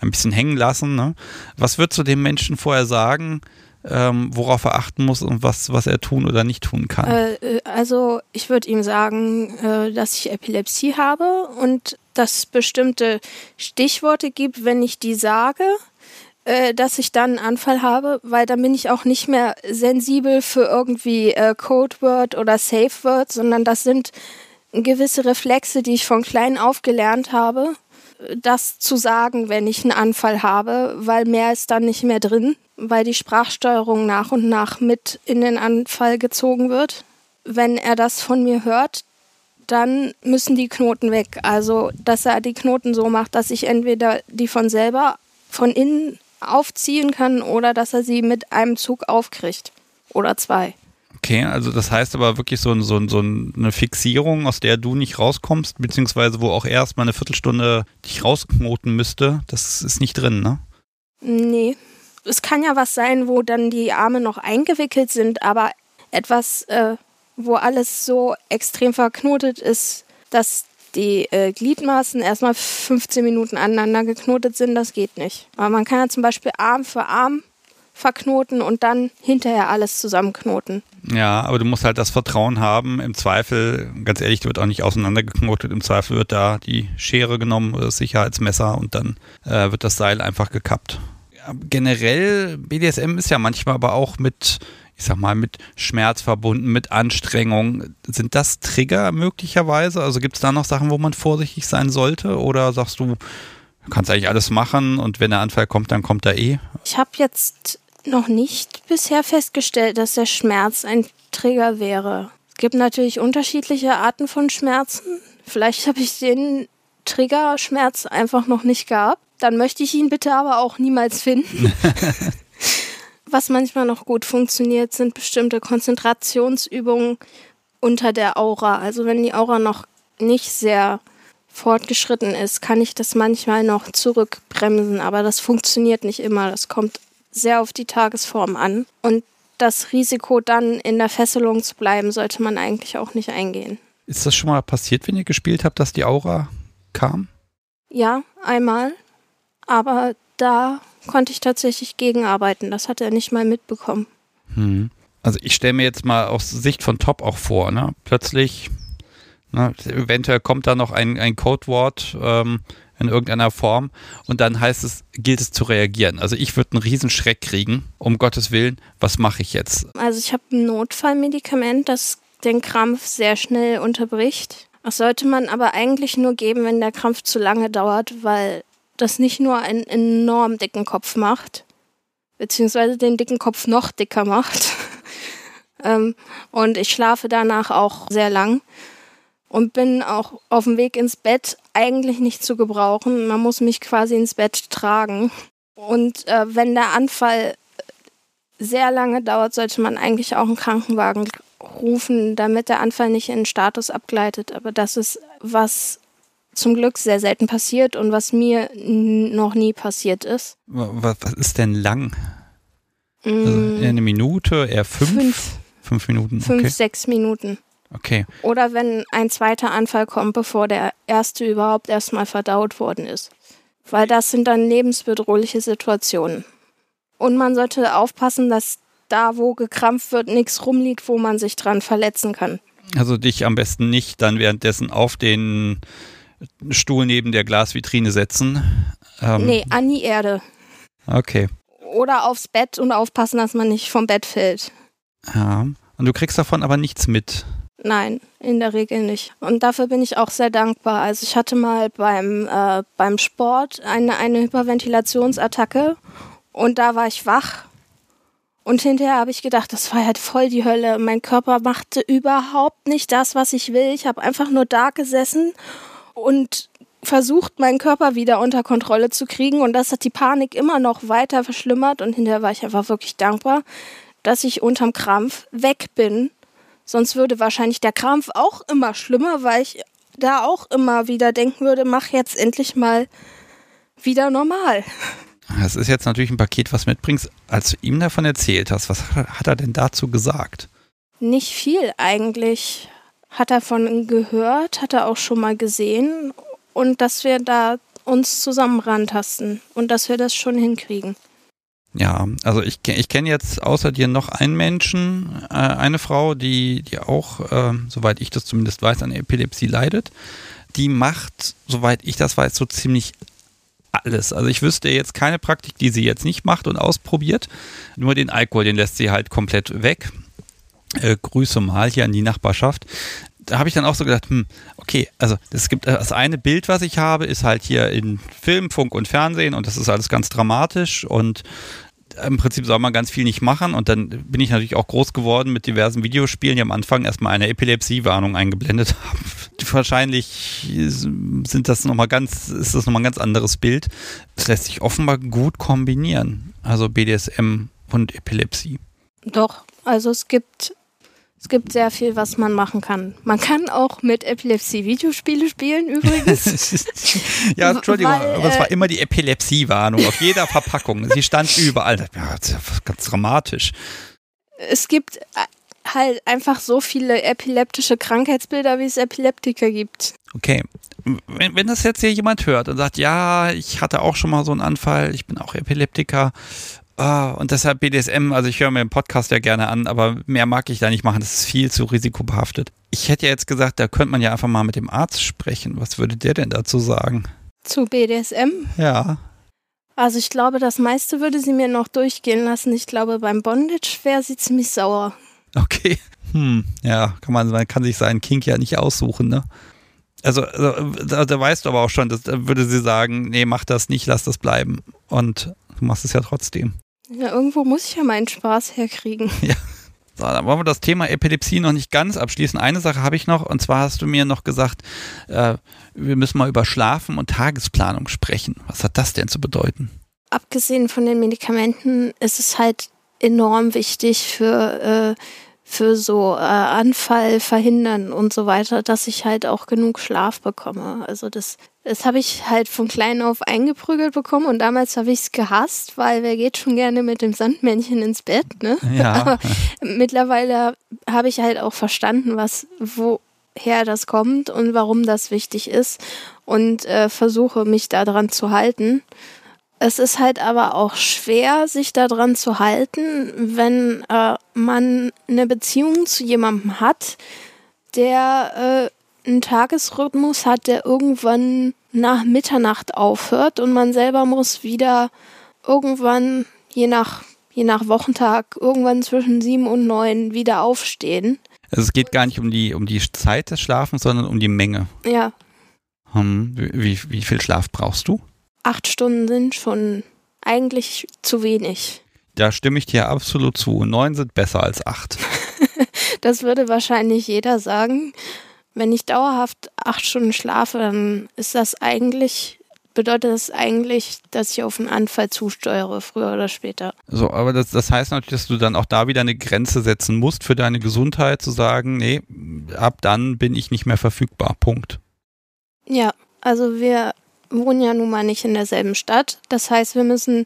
ein bisschen hängen lassen. Ne? Was würdest du dem Menschen vorher sagen, ähm, worauf er achten muss und was, was er tun oder nicht tun kann? Äh, äh also ich würde ihm sagen, äh, dass ich Epilepsie habe und dass es bestimmte Stichworte gibt, wenn ich die sage, äh, dass ich dann einen Anfall habe, weil dann bin ich auch nicht mehr sensibel für irgendwie äh, Codeword oder Safe Word, sondern das sind gewisse Reflexe, die ich von klein auf gelernt habe, das zu sagen, wenn ich einen Anfall habe, weil mehr ist dann nicht mehr drin, weil die Sprachsteuerung nach und nach mit in den Anfall gezogen wird. Wenn er das von mir hört, dann müssen die Knoten weg. Also, dass er die Knoten so macht, dass ich entweder die von selber von innen aufziehen kann oder dass er sie mit einem Zug aufkriegt. Oder zwei. Okay, also das heißt aber wirklich so, so, so eine Fixierung, aus der du nicht rauskommst, beziehungsweise wo auch erst mal eine Viertelstunde dich rausknoten müsste, das ist nicht drin, ne? Nee. Es kann ja was sein, wo dann die Arme noch eingewickelt sind, aber etwas, äh, wo alles so extrem verknotet ist, dass die äh, Gliedmaßen erstmal 15 Minuten aneinander geknotet sind, das geht nicht. Aber man kann ja zum Beispiel Arm für Arm verknoten und dann hinterher alles zusammenknoten. Ja, aber du musst halt das Vertrauen haben. Im Zweifel, ganz ehrlich, wird auch nicht auseinandergeknotet. Im Zweifel wird da die Schere genommen oder das Sicherheitsmesser und dann äh, wird das Seil einfach gekappt. Ja, generell, BDSM ist ja manchmal aber auch mit, ich sag mal, mit Schmerz verbunden, mit Anstrengung. Sind das Trigger möglicherweise? Also gibt es da noch Sachen, wo man vorsichtig sein sollte? Oder sagst du, du kannst eigentlich alles machen und wenn der Anfall kommt, dann kommt er eh? Ich habe jetzt noch nicht bisher festgestellt, dass der Schmerz ein Trigger wäre. Es gibt natürlich unterschiedliche Arten von Schmerzen. Vielleicht habe ich den Triggerschmerz einfach noch nicht gehabt. Dann möchte ich ihn bitte aber auch niemals finden. Was manchmal noch gut funktioniert, sind bestimmte Konzentrationsübungen unter der Aura. Also wenn die Aura noch nicht sehr fortgeschritten ist, kann ich das manchmal noch zurückbremsen, aber das funktioniert nicht immer. Das kommt sehr auf die Tagesform an. Und das Risiko dann in der Fesselung zu bleiben, sollte man eigentlich auch nicht eingehen. Ist das schon mal passiert, wenn ihr gespielt habt, dass die Aura kam? Ja, einmal. Aber da konnte ich tatsächlich gegenarbeiten. Das hat er nicht mal mitbekommen. Hm. Also ich stelle mir jetzt mal aus Sicht von Top auch vor, ne? Plötzlich, ne, eventuell kommt da noch ein, ein Codewort ähm, in irgendeiner Form und dann heißt es, gilt es zu reagieren. Also ich würde einen Riesenschreck kriegen, um Gottes Willen, was mache ich jetzt? Also ich habe ein Notfallmedikament, das den Krampf sehr schnell unterbricht. Das sollte man aber eigentlich nur geben, wenn der Krampf zu lange dauert, weil das nicht nur einen enorm dicken Kopf macht, beziehungsweise den dicken Kopf noch dicker macht. ähm, und ich schlafe danach auch sehr lang und bin auch auf dem Weg ins Bett eigentlich nicht zu gebrauchen. Man muss mich quasi ins Bett tragen. Und äh, wenn der Anfall sehr lange dauert, sollte man eigentlich auch einen Krankenwagen rufen, damit der Anfall nicht in den Status abgleitet. Aber das ist was zum Glück sehr selten passiert und was mir noch nie passiert ist. Was, was ist denn lang? Also mm. eine Minute, eher fünf? Fünf, fünf Minuten. Fünf, okay. sechs Minuten. Okay. Oder wenn ein zweiter Anfall kommt, bevor der erste überhaupt erstmal verdaut worden ist. Weil das sind dann lebensbedrohliche Situationen. Und man sollte aufpassen, dass da, wo gekrampft wird, nichts rumliegt, wo man sich dran verletzen kann. Also dich am besten nicht dann währenddessen auf den Stuhl neben der Glasvitrine setzen. Ähm, nee, an die Erde. Okay. Oder aufs Bett und aufpassen, dass man nicht vom Bett fällt. Ja. Und du kriegst davon aber nichts mit. Nein, in der Regel nicht. Und dafür bin ich auch sehr dankbar. Also ich hatte mal beim, äh, beim Sport eine, eine Hyperventilationsattacke und da war ich wach. Und hinterher habe ich gedacht, das war halt voll die Hölle. Mein Körper machte überhaupt nicht das, was ich will. Ich habe einfach nur da gesessen und versucht, meinen Körper wieder unter Kontrolle zu kriegen. Und das hat die Panik immer noch weiter verschlimmert. Und hinterher war ich einfach wirklich dankbar, dass ich unterm Krampf weg bin. Sonst würde wahrscheinlich der Krampf auch immer schlimmer, weil ich da auch immer wieder denken würde, mach jetzt endlich mal wieder normal. Das ist jetzt natürlich ein Paket, was mitbringst. Als du ihm davon erzählt hast, was hat er denn dazu gesagt? Nicht viel eigentlich hat er von gehört, hat er auch schon mal gesehen und dass wir da uns zusammen rantasten und dass wir das schon hinkriegen. Ja, also ich, ich kenne jetzt außer dir noch einen Menschen, äh, eine Frau, die, die auch, äh, soweit ich das zumindest weiß, an Epilepsie leidet. Die macht, soweit ich das weiß, so ziemlich alles. Also ich wüsste jetzt keine Praktik, die sie jetzt nicht macht und ausprobiert. Nur den Alkohol, den lässt sie halt komplett weg äh, Grüße mal hier an die Nachbarschaft. Da habe ich dann auch so gedacht, hm, okay, also es gibt äh, das eine Bild, was ich habe, ist halt hier in Film, Funk und Fernsehen und das ist alles ganz dramatisch und im Prinzip soll man ganz viel nicht machen und dann bin ich natürlich auch groß geworden mit diversen Videospielen, die am Anfang erstmal eine Epilepsie-Warnung eingeblendet haben. Wahrscheinlich sind das nochmal ganz, ist das nochmal ein ganz anderes Bild. Es lässt sich offenbar gut kombinieren. Also BDSM und Epilepsie. Doch, also es gibt es gibt sehr viel, was man machen kann. Man kann auch mit Epilepsie Videospiele spielen, übrigens. ja, Entschuldigung, Weil, aber es war äh, immer die Epilepsie-Warnung auf jeder Verpackung. Sie stand überall. Ja, das ist ja ganz dramatisch. Es gibt äh, halt einfach so viele epileptische Krankheitsbilder, wie es Epileptiker gibt. Okay. Wenn, wenn das jetzt hier jemand hört und sagt, ja, ich hatte auch schon mal so einen Anfall, ich bin auch Epileptiker Oh, und deshalb BDSM, also ich höre mir den Podcast ja gerne an, aber mehr mag ich da nicht machen. Das ist viel zu risikobehaftet. Ich hätte ja jetzt gesagt, da könnte man ja einfach mal mit dem Arzt sprechen. Was würde der denn dazu sagen? Zu BDSM? Ja. Also ich glaube, das meiste würde sie mir noch durchgehen lassen. Ich glaube, beim Bondage wäre sie ziemlich sauer. Okay. Hm, ja, kann man, man kann sich seinen Kink ja nicht aussuchen, ne? Also, also da, da weißt du aber auch schon, dass, da würde sie sagen, nee, mach das nicht, lass das bleiben. Und du machst es ja trotzdem. Ja, irgendwo muss ich ja meinen Spaß herkriegen. Ja. So, dann wollen wir das Thema Epilepsie noch nicht ganz abschließen. Eine Sache habe ich noch, und zwar hast du mir noch gesagt, äh, wir müssen mal über Schlafen und Tagesplanung sprechen. Was hat das denn zu bedeuten? Abgesehen von den Medikamenten ist es halt enorm wichtig für, äh, für so äh, Anfall verhindern und so weiter, dass ich halt auch genug Schlaf bekomme. Also das das habe ich halt von klein auf eingeprügelt bekommen und damals habe ich es gehasst, weil wer geht schon gerne mit dem Sandmännchen ins Bett, ne? Ja. Aber mittlerweile habe ich halt auch verstanden, was, woher das kommt und warum das wichtig ist und äh, versuche mich daran zu halten. Es ist halt aber auch schwer, sich daran zu halten, wenn äh, man eine Beziehung zu jemandem hat, der äh, einen Tagesrhythmus hat, der irgendwann nach Mitternacht aufhört und man selber muss wieder irgendwann, je nach, je nach Wochentag, irgendwann zwischen sieben und neun wieder aufstehen. Also es geht gar nicht um die, um die Zeit des Schlafens, sondern um die Menge. Ja. Hm, wie, wie viel Schlaf brauchst du? Acht Stunden sind schon eigentlich zu wenig. Da stimme ich dir absolut zu. Neun sind besser als acht. das würde wahrscheinlich jeder sagen. Wenn ich dauerhaft acht Stunden schlafe, dann ist das eigentlich, bedeutet das eigentlich, dass ich auf einen Anfall zusteuere, früher oder später. So, aber das, das heißt natürlich, dass du dann auch da wieder eine Grenze setzen musst für deine Gesundheit, zu sagen, nee, ab dann bin ich nicht mehr verfügbar. Punkt. Ja, also wir wohnen ja nun mal nicht in derselben Stadt. Das heißt, wir müssen,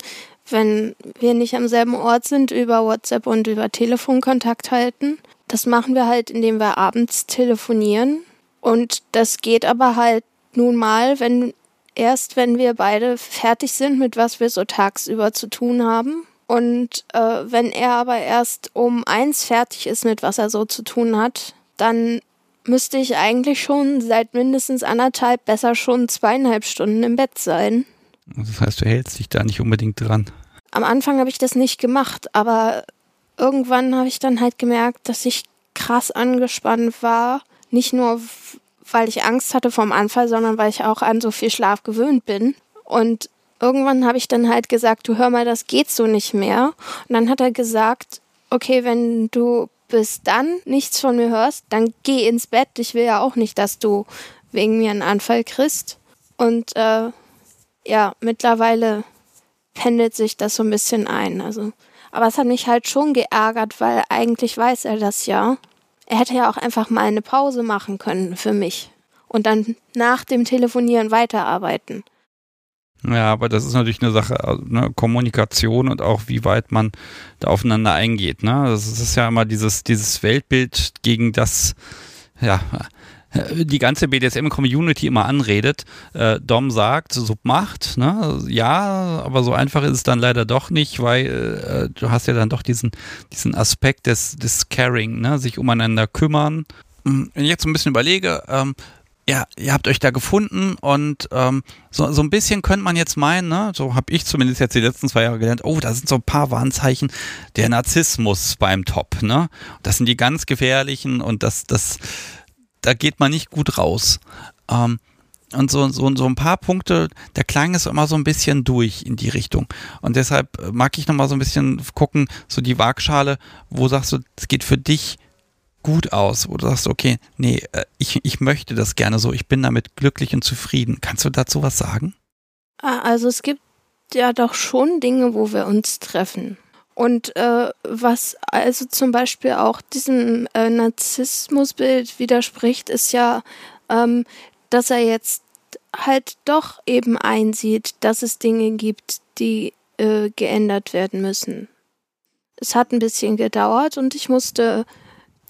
wenn wir nicht am selben Ort sind, über WhatsApp und über Telefon Kontakt halten. Das machen wir halt, indem wir abends telefonieren. Und das geht aber halt nun mal, wenn erst wenn wir beide fertig sind, mit was wir so tagsüber zu tun haben. Und äh, wenn er aber erst um eins fertig ist, mit was er so zu tun hat, dann müsste ich eigentlich schon seit mindestens anderthalb, besser schon zweieinhalb Stunden im Bett sein. Das heißt, du hältst dich da nicht unbedingt dran. Am Anfang habe ich das nicht gemacht, aber irgendwann habe ich dann halt gemerkt, dass ich krass angespannt war. Nicht nur, weil ich Angst hatte vom Anfall, sondern weil ich auch an so viel Schlaf gewöhnt bin. Und irgendwann habe ich dann halt gesagt, du hör mal, das geht so nicht mehr. Und dann hat er gesagt, okay, wenn du bis dann nichts von mir hörst, dann geh ins Bett. Ich will ja auch nicht, dass du wegen mir einen Anfall kriegst. Und äh, ja, mittlerweile pendelt sich das so ein bisschen ein. Also aber es hat mich halt schon geärgert, weil eigentlich weiß er das ja. Er hätte ja auch einfach mal eine Pause machen können für mich und dann nach dem Telefonieren weiterarbeiten. Ja, aber das ist natürlich eine Sache, also, ne, Kommunikation und auch wie weit man da aufeinander eingeht. Ne? Das ist ja immer dieses, dieses Weltbild, gegen das ja, die ganze BDSM-Community immer anredet. Äh, Dom sagt, Sub macht, ne? ja, aber so einfach ist es dann leider doch nicht, weil äh, du hast ja dann doch diesen, diesen Aspekt des, des Caring, ne? sich umeinander kümmern. Wenn ich jetzt ein bisschen überlege, ähm, ja, ihr habt euch da gefunden und ähm, so, so ein bisschen könnte man jetzt meinen, ne, so habe ich zumindest jetzt die letzten zwei Jahre gelernt, oh, da sind so ein paar Warnzeichen der Narzissmus beim Top, ne? Das sind die ganz gefährlichen und das, das, da geht man nicht gut raus. Ähm, und so, so, so ein paar Punkte, der Klang ist immer so ein bisschen durch in die Richtung. Und deshalb mag ich nochmal so ein bisschen gucken, so die Waagschale, wo sagst du, es geht für dich gut aus, wo du sagst, okay, nee, äh, ich, ich möchte das gerne so, ich bin damit glücklich und zufrieden. Kannst du dazu was sagen? Ah, also es gibt ja doch schon Dinge, wo wir uns treffen. Und äh, was also zum Beispiel auch diesem äh, Narzissmusbild widerspricht, ist ja, ähm, dass er jetzt halt doch eben einsieht, dass es Dinge gibt, die äh, geändert werden müssen. Es hat ein bisschen gedauert und ich musste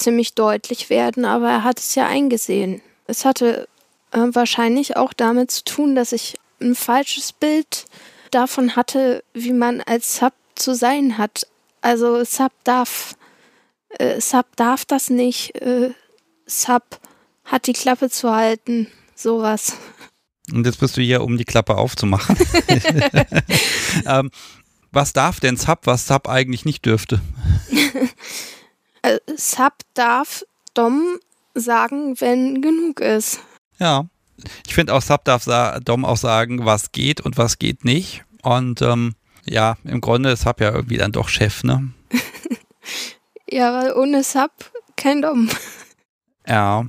ziemlich deutlich werden, aber er hat es ja eingesehen. Es hatte äh, wahrscheinlich auch damit zu tun, dass ich ein falsches Bild davon hatte, wie man als Sub zu sein hat. Also Sub darf, äh, Sub darf das nicht. Äh, Sub hat die Klappe zu halten. Sowas. Und jetzt bist du hier, um die Klappe aufzumachen. ähm, was darf denn Sub, was Sub eigentlich nicht dürfte? äh, Sub darf Dom sagen, wenn genug ist. Ja. Ich finde auch Sub darf Dom auch sagen, was geht und was geht nicht. Und ähm, ja, im Grunde ist Sub ja irgendwie dann doch Chef, ne? ja, weil ohne Sub kein Dom. Ja.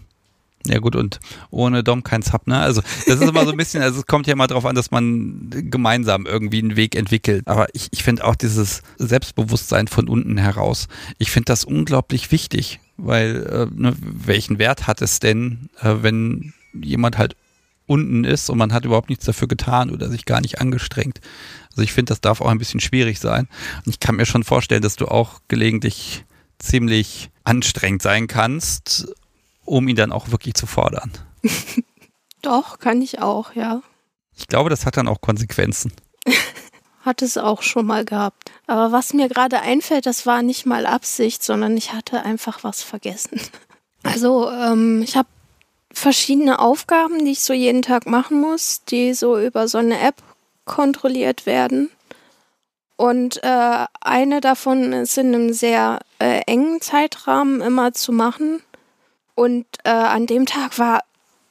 Ja gut, und ohne Dom kein Sub, ne? Also das ist immer so ein bisschen, also es kommt ja immer darauf an, dass man gemeinsam irgendwie einen Weg entwickelt. Aber ich, ich finde auch dieses Selbstbewusstsein von unten heraus, ich finde das unglaublich wichtig, weil äh, ne, welchen Wert hat es denn, äh, wenn jemand halt unten ist und man hat überhaupt nichts dafür getan oder sich gar nicht angestrengt. Also ich finde, das darf auch ein bisschen schwierig sein. Und ich kann mir schon vorstellen, dass du auch gelegentlich ziemlich anstrengend sein kannst. Um ihn dann auch wirklich zu fordern. Doch, kann ich auch, ja. Ich glaube, das hat dann auch Konsequenzen. hat es auch schon mal gehabt. Aber was mir gerade einfällt, das war nicht mal Absicht, sondern ich hatte einfach was vergessen. Also ähm, ich habe verschiedene Aufgaben, die ich so jeden Tag machen muss, die so über so eine App kontrolliert werden. Und äh, eine davon ist in einem sehr äh, engen Zeitrahmen immer zu machen. Und äh, an dem Tag war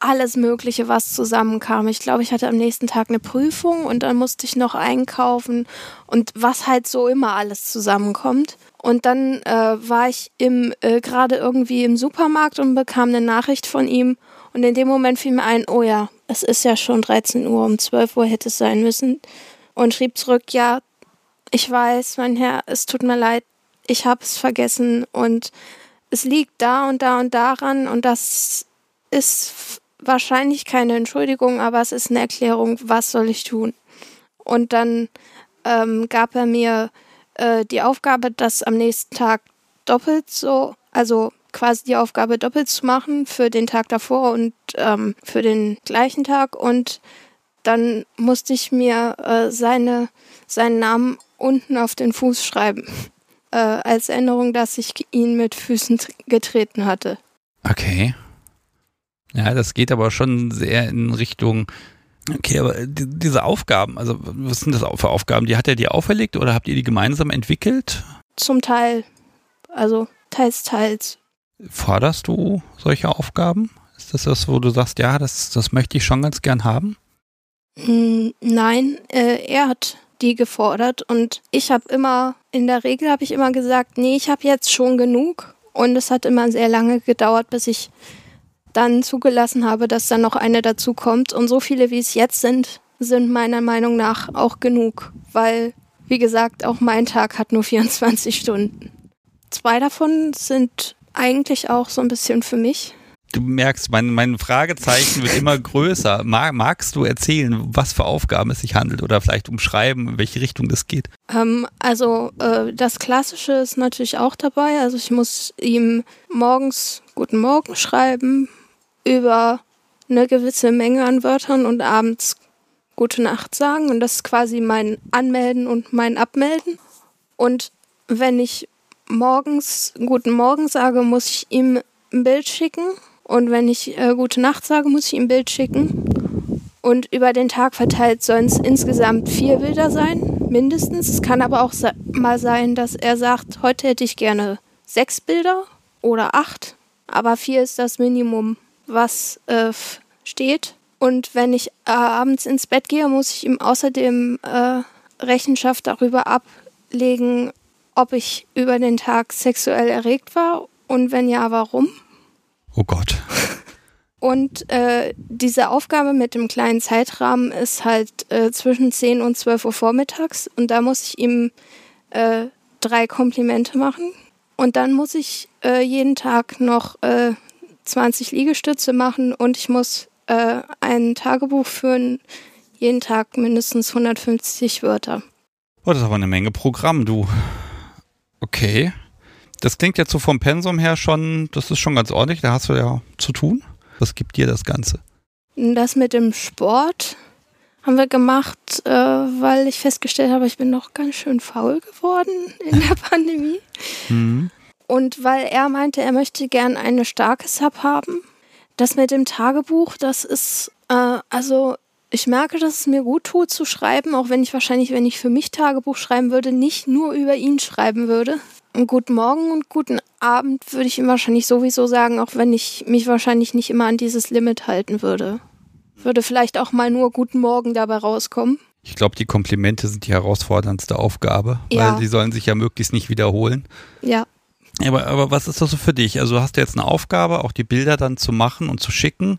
alles Mögliche, was zusammenkam. Ich glaube, ich hatte am nächsten Tag eine Prüfung und dann musste ich noch einkaufen und was halt so immer alles zusammenkommt. Und dann äh, war ich äh, gerade irgendwie im Supermarkt und bekam eine Nachricht von ihm. Und in dem Moment fiel mir ein, oh ja, es ist ja schon 13 Uhr, um 12 Uhr hätte es sein müssen. Und schrieb zurück, ja, ich weiß, mein Herr, es tut mir leid, ich habe es vergessen und es liegt da und da und daran und das ist wahrscheinlich keine Entschuldigung, aber es ist eine Erklärung, was soll ich tun. Und dann ähm, gab er mir äh, die Aufgabe, das am nächsten Tag doppelt so, also quasi die Aufgabe doppelt zu machen für den Tag davor und ähm, für den gleichen Tag. Und dann musste ich mir äh, seine, seinen Namen unten auf den Fuß schreiben. Äh, als Erinnerung, dass ich ihn mit Füßen getreten hatte. Okay. Ja, das geht aber schon sehr in Richtung. Okay, aber die, diese Aufgaben, also was sind das für Aufgaben? Die hat er dir auferlegt oder habt ihr die gemeinsam entwickelt? Zum Teil. Also teils, teils. Forderst du solche Aufgaben? Ist das das, wo du sagst, ja, das, das möchte ich schon ganz gern haben? Hm, nein, äh, er hat die gefordert und ich habe immer, in der Regel habe ich immer gesagt, nee, ich habe jetzt schon genug und es hat immer sehr lange gedauert, bis ich dann zugelassen habe, dass dann noch eine dazu kommt. Und so viele, wie es jetzt sind, sind meiner Meinung nach auch genug, weil, wie gesagt, auch mein Tag hat nur 24 Stunden. Zwei davon sind eigentlich auch so ein bisschen für mich. Du merkst, mein, mein Fragezeichen wird immer größer. Mag, magst du erzählen, was für Aufgaben es sich handelt oder vielleicht umschreiben, in welche Richtung das geht? Ähm, also äh, das Klassische ist natürlich auch dabei. Also ich muss ihm morgens Guten Morgen schreiben, über eine gewisse Menge an Wörtern und abends Gute Nacht sagen. Und das ist quasi mein Anmelden und mein Abmelden. Und wenn ich morgens Guten Morgen sage, muss ich ihm ein Bild schicken. Und wenn ich äh, Gute Nacht sage, muss ich ihm ein Bild schicken. Und über den Tag verteilt sollen es insgesamt vier Bilder sein, mindestens. Es kann aber auch mal sein, dass er sagt, heute hätte ich gerne sechs Bilder oder acht. Aber vier ist das Minimum was äh, steht. Und wenn ich äh, abends ins Bett gehe, muss ich ihm außerdem äh, Rechenschaft darüber ablegen, ob ich über den Tag sexuell erregt war und wenn ja, warum. Oh Gott. Und äh, diese Aufgabe mit dem kleinen Zeitrahmen ist halt äh, zwischen 10 und 12 Uhr vormittags. Und da muss ich ihm äh, drei Komplimente machen. Und dann muss ich äh, jeden Tag noch äh, 20 Liegestütze machen und ich muss äh, ein Tagebuch führen, jeden Tag mindestens 150 Wörter. Oh, das ist aber eine Menge Programm, du. Okay. Das klingt jetzt so vom Pensum her schon, das ist schon ganz ordentlich, da hast du ja zu tun. Was gibt dir das Ganze? Das mit dem Sport haben wir gemacht, äh, weil ich festgestellt habe, ich bin noch ganz schön faul geworden in der Pandemie. Mhm. Und weil er meinte, er möchte gern eine starke Sub haben. Das mit dem Tagebuch, das ist, äh, also ich merke, dass es mir gut tut zu schreiben, auch wenn ich wahrscheinlich, wenn ich für mich Tagebuch schreiben würde, nicht nur über ihn schreiben würde. Guten Morgen und guten Abend würde ich ihm wahrscheinlich sowieso sagen, auch wenn ich mich wahrscheinlich nicht immer an dieses Limit halten würde. Würde vielleicht auch mal nur guten Morgen dabei rauskommen. Ich glaube, die Komplimente sind die herausforderndste Aufgabe, ja. weil sie sollen sich ja möglichst nicht wiederholen. Ja. Aber, aber was ist das so für dich? Also hast du jetzt eine Aufgabe, auch die Bilder dann zu machen und zu schicken?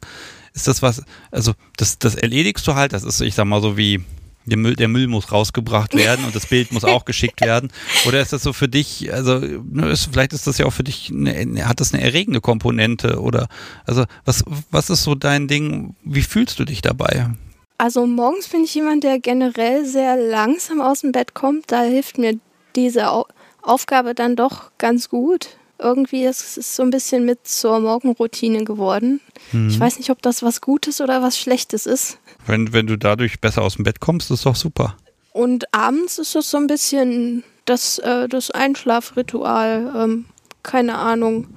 Ist das was, also das, das erledigst du halt, das ist, ich sag mal, so wie der Müll, der Müll muss rausgebracht werden und das Bild muss auch geschickt werden. Oder ist das so für dich, also ne, ist, vielleicht ist das ja auch für dich, eine, hat das eine erregende Komponente oder also was, was ist so dein Ding, wie fühlst du dich dabei? Also morgens bin ich jemand, der generell sehr langsam aus dem Bett kommt. Da hilft mir diese Aufgabe dann doch ganz gut. irgendwie ist es so ein bisschen mit zur Morgenroutine geworden. Mhm. Ich weiß nicht, ob das was Gutes oder was Schlechtes ist. Wenn, wenn du dadurch besser aus dem Bett kommst, ist doch super. Und abends ist es so ein bisschen das, äh, das Einschlafritual. Ähm, keine Ahnung.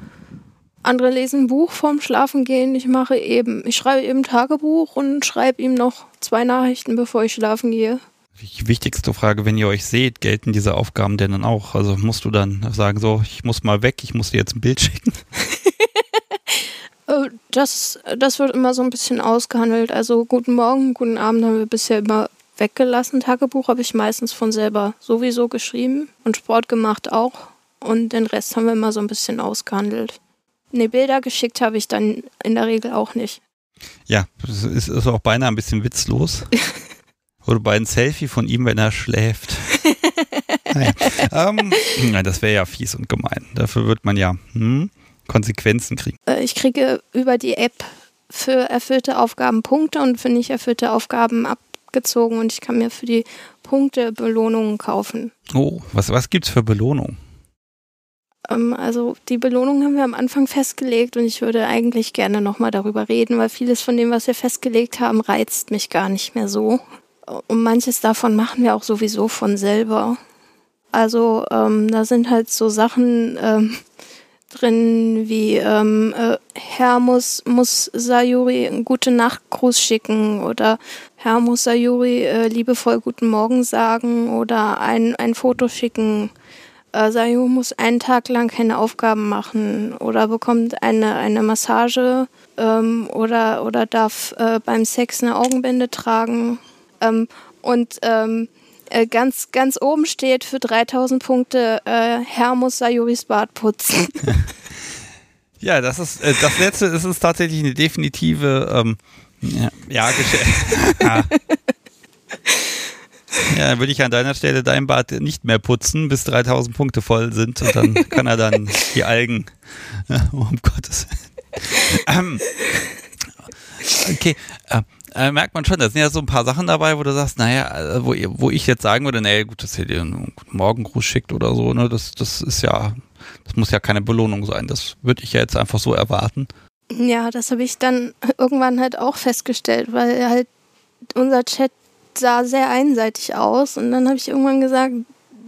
Andere lesen ein Buch vorm Schlafengehen. Ich mache eben, ich schreibe eben Tagebuch und schreibe ihm noch zwei Nachrichten, bevor ich schlafen gehe. Die wichtigste Frage, wenn ihr euch seht, gelten diese Aufgaben denn dann auch? Also musst du dann sagen, so, ich muss mal weg, ich muss dir jetzt ein Bild schicken? Äh, das, das wird immer so ein bisschen ausgehandelt. Also guten Morgen, guten Abend haben wir bisher immer weggelassen. Tagebuch habe ich meistens von selber sowieso geschrieben und Sport gemacht auch. Und den Rest haben wir immer so ein bisschen ausgehandelt. Ne, Bilder geschickt habe ich dann in der Regel auch nicht. Ja, das ist, ist auch beinahe ein bisschen witzlos. Oder bei einem Selfie von ihm, wenn er schläft. naja. ähm, das wäre ja fies und gemein. Dafür wird man ja hm, Konsequenzen kriegen. Äh, ich kriege über die App für erfüllte Aufgaben Punkte und für nicht erfüllte Aufgaben abgezogen und ich kann mir für die Punkte Belohnungen kaufen. Oh, was, was es für Belohnungen? Ähm, also die Belohnung haben wir am Anfang festgelegt und ich würde eigentlich gerne nochmal darüber reden, weil vieles von dem, was wir festgelegt haben, reizt mich gar nicht mehr so. Und manches davon machen wir auch sowieso von selber. Also ähm, da sind halt so Sachen ähm, drin wie ähm, äh, Herr muss, muss Sayuri einen gute Nachtgruß schicken oder Herr muss Sayuri äh, liebevoll guten Morgen sagen oder ein, ein Foto schicken äh, Sayu muss einen Tag lang keine Aufgaben machen oder bekommt eine, eine Massage ähm, oder, oder darf äh, beim Sex eine Augenbinde tragen. Ähm, und ähm, äh, ganz, ganz oben steht für 3000 Punkte, äh, Herr muss Sayuris Bad putzen. ja, das ist äh, das letzte ist, ist tatsächlich eine definitive ähm, ja, ja, ja. Ja, dann würde ich an deiner Stelle dein Bad nicht mehr putzen, bis 3000 Punkte voll sind und dann kann er dann die Algen, ja, um Gottes Willen. Ähm, okay, äh, äh, merkt man schon, da sind ja so ein paar Sachen dabei, wo du sagst, naja, äh, wo, wo ich jetzt sagen würde, naja, gut, dass ihr dir einen Morgengruß schickt oder so, ne, das, das ist ja, das muss ja keine Belohnung sein. Das würde ich ja jetzt einfach so erwarten. Ja, das habe ich dann irgendwann halt auch festgestellt, weil halt unser Chat sah sehr einseitig aus. Und dann habe ich irgendwann gesagt,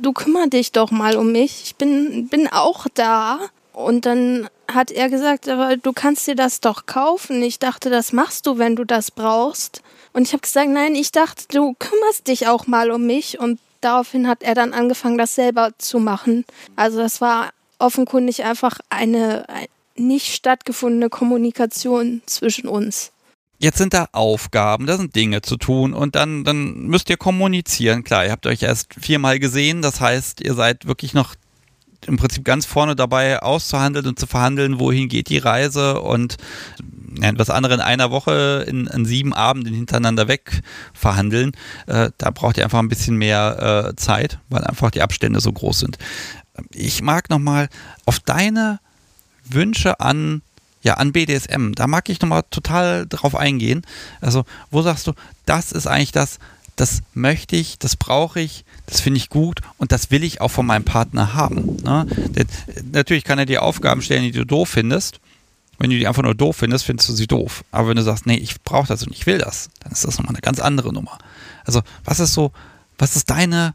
du kümmer dich doch mal um mich. Ich bin, bin auch da. Und dann hat er gesagt, aber du kannst dir das doch kaufen. Ich dachte, das machst du, wenn du das brauchst. Und ich habe gesagt, nein, ich dachte, du kümmerst dich auch mal um mich. Und daraufhin hat er dann angefangen, das selber zu machen. Also das war offenkundig einfach eine nicht stattgefundene Kommunikation zwischen uns. Jetzt sind da Aufgaben, da sind Dinge zu tun und dann, dann müsst ihr kommunizieren. Klar, ihr habt euch erst viermal gesehen, das heißt, ihr seid wirklich noch im Prinzip ganz vorne dabei auszuhandeln und zu verhandeln, wohin geht die Reise und was andere in einer Woche in, in, sieben Abenden hintereinander weg verhandeln. Äh, da braucht ihr einfach ein bisschen mehr äh, Zeit, weil einfach die Abstände so groß sind. Ich mag nochmal auf deine Wünsche an ja, an BDSM. Da mag ich nochmal total drauf eingehen. Also, wo sagst du, das ist eigentlich das, das möchte ich, das brauche ich, das finde ich gut und das will ich auch von meinem Partner haben. Ne? Natürlich kann er dir Aufgaben stellen, die du doof findest. Wenn du die einfach nur doof findest, findest du sie doof. Aber wenn du sagst, nee, ich brauche das und ich will das, dann ist das nochmal eine ganz andere Nummer. Also, was ist so, was ist deine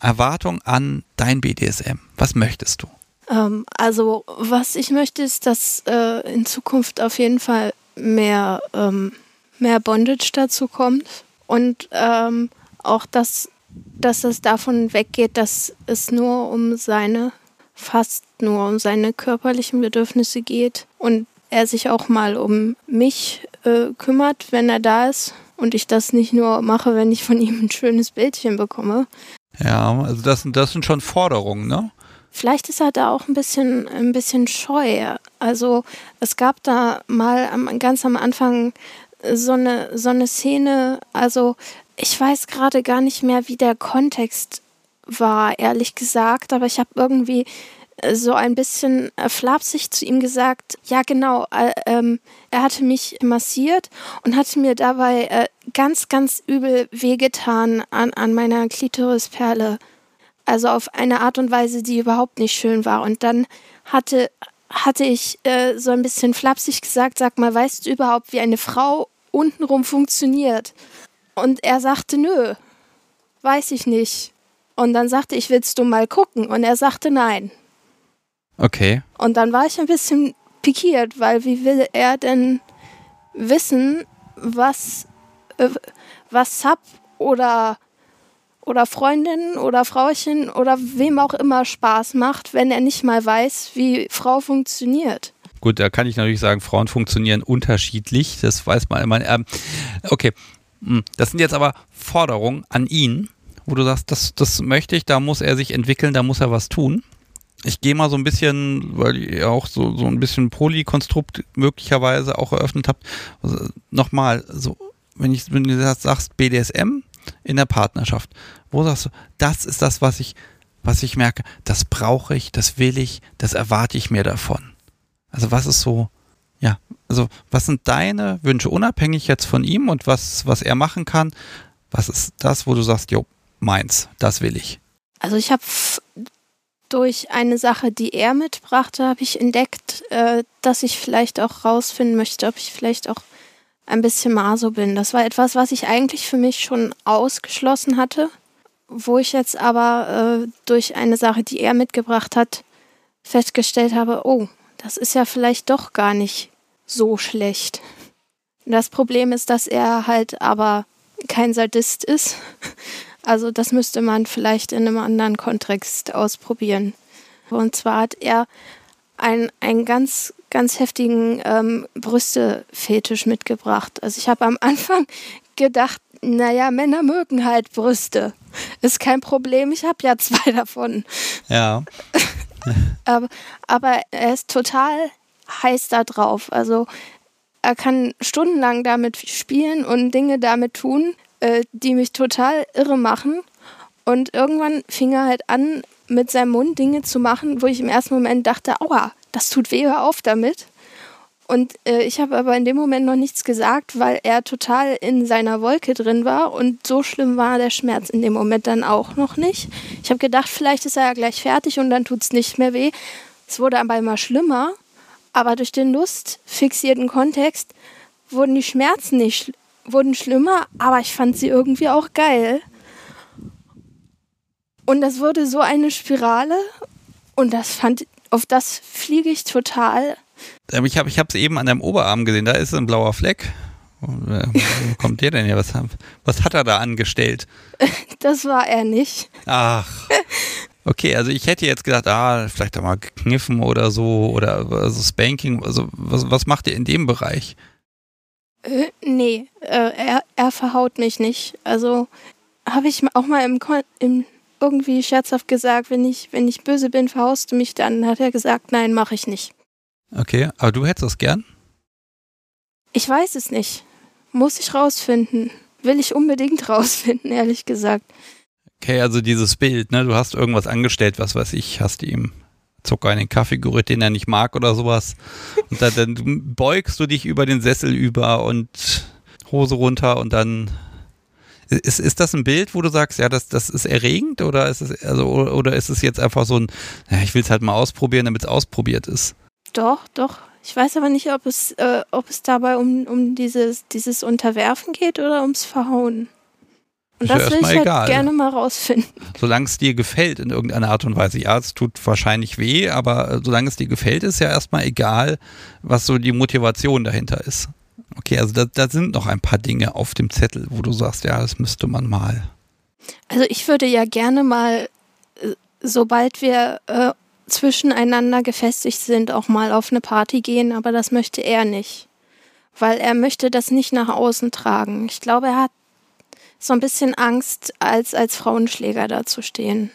Erwartung an dein BDSM? Was möchtest du? Ähm, also was ich möchte, ist, dass äh, in Zukunft auf jeden Fall mehr, ähm, mehr Bondage dazu kommt und ähm, auch, dass, dass es davon weggeht, dass es nur um seine, fast nur um seine körperlichen Bedürfnisse geht und er sich auch mal um mich äh, kümmert, wenn er da ist und ich das nicht nur mache, wenn ich von ihm ein schönes Bildchen bekomme. Ja, also das, das sind schon Forderungen, ne? Vielleicht ist er da auch ein bisschen, ein bisschen scheu. Also es gab da mal am, ganz am Anfang so eine, so eine Szene, also ich weiß gerade gar nicht mehr, wie der Kontext war, ehrlich gesagt, aber ich habe irgendwie so ein bisschen äh, flapsig zu ihm gesagt, ja genau, äh, ähm, er hatte mich massiert und hatte mir dabei äh, ganz, ganz übel wehgetan an, an meiner Klitorisperle. Also auf eine Art und Weise, die überhaupt nicht schön war. Und dann hatte, hatte ich äh, so ein bisschen flapsig gesagt, sag mal, weißt du überhaupt, wie eine Frau untenrum funktioniert? Und er sagte, nö, weiß ich nicht. Und dann sagte ich, willst du mal gucken? Und er sagte nein. Okay. Und dann war ich ein bisschen pikiert, weil wie will er denn wissen, was, äh, was Sub oder, oder Freundin oder Frauchen oder wem auch immer Spaß macht, wenn er nicht mal weiß, wie Frau funktioniert. Gut, da kann ich natürlich sagen, Frauen funktionieren unterschiedlich, das weiß man immer. Ähm, okay, das sind jetzt aber Forderungen an ihn, wo du sagst, das, das möchte ich, da muss er sich entwickeln, da muss er was tun ich gehe mal so ein bisschen, weil ihr auch so, so ein bisschen Polykonstrukt möglicherweise auch eröffnet habt, also nochmal, so, wenn, ich, wenn du sagst BDSM in der Partnerschaft, wo sagst du, das ist das, was ich, was ich merke, das brauche ich, das will ich, das erwarte ich mir davon. Also was ist so, ja, also was sind deine Wünsche, unabhängig jetzt von ihm und was, was er machen kann? Was ist das, wo du sagst, jo, meins, das will ich? Also ich habe durch eine Sache, die er mitbrachte, habe ich entdeckt, äh, dass ich vielleicht auch rausfinden möchte, ob ich vielleicht auch ein bisschen Maso bin. Das war etwas, was ich eigentlich für mich schon ausgeschlossen hatte, wo ich jetzt aber äh, durch eine Sache, die er mitgebracht hat, festgestellt habe, oh, das ist ja vielleicht doch gar nicht so schlecht. Das Problem ist, dass er halt aber kein Sadist ist, also das müsste man vielleicht in einem anderen Kontext ausprobieren. Und zwar hat er einen, einen ganz, ganz heftigen ähm, Brüste-Fetisch mitgebracht. Also ich habe am Anfang gedacht, naja, Männer mögen halt Brüste. Ist kein Problem, ich habe ja zwei davon. Ja. aber, aber er ist total heiß da drauf. Also er kann stundenlang damit spielen und Dinge damit tun, äh, die mich total irre machen. Und irgendwann fing er halt an, mit seinem Mund Dinge zu machen, wo ich im ersten Moment dachte, aua, das tut weh, hör auf damit. Und äh, ich habe aber in dem Moment noch nichts gesagt, weil er total in seiner Wolke drin war und so schlimm war der Schmerz in dem Moment dann auch noch nicht. Ich habe gedacht, vielleicht ist er ja gleich fertig und dann tut es nicht mehr weh. Es wurde aber immer schlimmer, aber durch den lustfixierten Kontext wurden die Schmerzen nicht wurden schlimmer, aber ich fand sie irgendwie auch geil. Und das wurde so eine Spirale und das fand, auf das fliege ich total. Ähm, ich habe es eben an deinem Oberarm gesehen, da ist ein blauer Fleck. Äh, wo kommt der denn her? Was, was hat er da angestellt? Das war er nicht. Ach. Okay, also ich hätte jetzt gedacht, ah, vielleicht auch mal gekniffen oder so oder also Spanking. Also was, was macht ihr in dem Bereich? Äh, nee, äh, er, er verhaut mich nicht. Also habe ich auch mal im, im irgendwie scherzhaft gesagt, wenn ich, wenn ich böse bin, verhaust du mich dann. Hat er gesagt, nein, mache ich nicht. Okay, aber du hättest es gern? Ich weiß es nicht. Muss ich rausfinden. Will ich unbedingt rausfinden, ehrlich gesagt. Okay, also dieses Bild, ne? Du hast irgendwas angestellt, was weiß ich, hast ihm Zucker in den Kaffee gerührt, den er nicht mag oder sowas. Und dann, dann beugst du dich über den Sessel über und Hose runter und dann ist, ist das ein Bild, wo du sagst, ja, das, das ist erregend oder ist es, also, oder ist es jetzt einfach so ein, ja, ich will es halt mal ausprobieren, damit es ausprobiert ist? Doch, doch. Ich weiß aber nicht, ob es, äh, ob es dabei um, um dieses, dieses Unterwerfen geht oder ums Verhauen. Und das will ich halt egal. gerne mal rausfinden. Solange es dir gefällt in irgendeiner Art und Weise. Ja, es tut wahrscheinlich weh, aber äh, solange es dir gefällt, ist ja erstmal egal, was so die Motivation dahinter ist. Okay, also da, da sind noch ein paar Dinge auf dem Zettel, wo du sagst, ja, das müsste man mal. Also ich würde ja gerne mal, äh, sobald wir äh, zwischeneinander gefestigt sind, auch mal auf eine Party gehen, aber das möchte er nicht. Weil er möchte das nicht nach außen tragen. Ich glaube, er hat so ein bisschen Angst, als, als Frauenschläger dazustehen.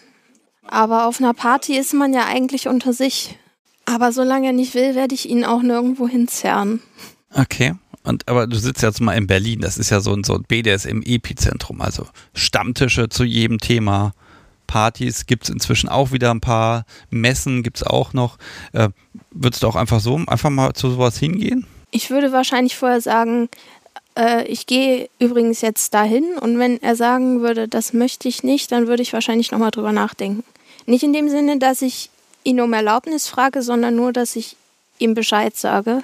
Aber auf einer Party ist man ja eigentlich unter sich. Aber solange er nicht will, werde ich ihn auch nirgendwo hinzerren. Okay. Und aber du sitzt jetzt mal in Berlin, das ist ja so ein, so ein BDSM-Epizentrum, also Stammtische zu jedem Thema. Partys gibt es inzwischen auch wieder ein paar, Messen gibt es auch noch. Äh, Würdest du auch einfach so, einfach mal zu sowas hingehen? Ich würde wahrscheinlich vorher sagen, äh, ich gehe übrigens jetzt dahin und wenn er sagen würde, das möchte ich nicht, dann würde ich wahrscheinlich nochmal drüber nachdenken. Nicht in dem Sinne, dass ich ihn um Erlaubnis frage, sondern nur, dass ich ihm Bescheid sage.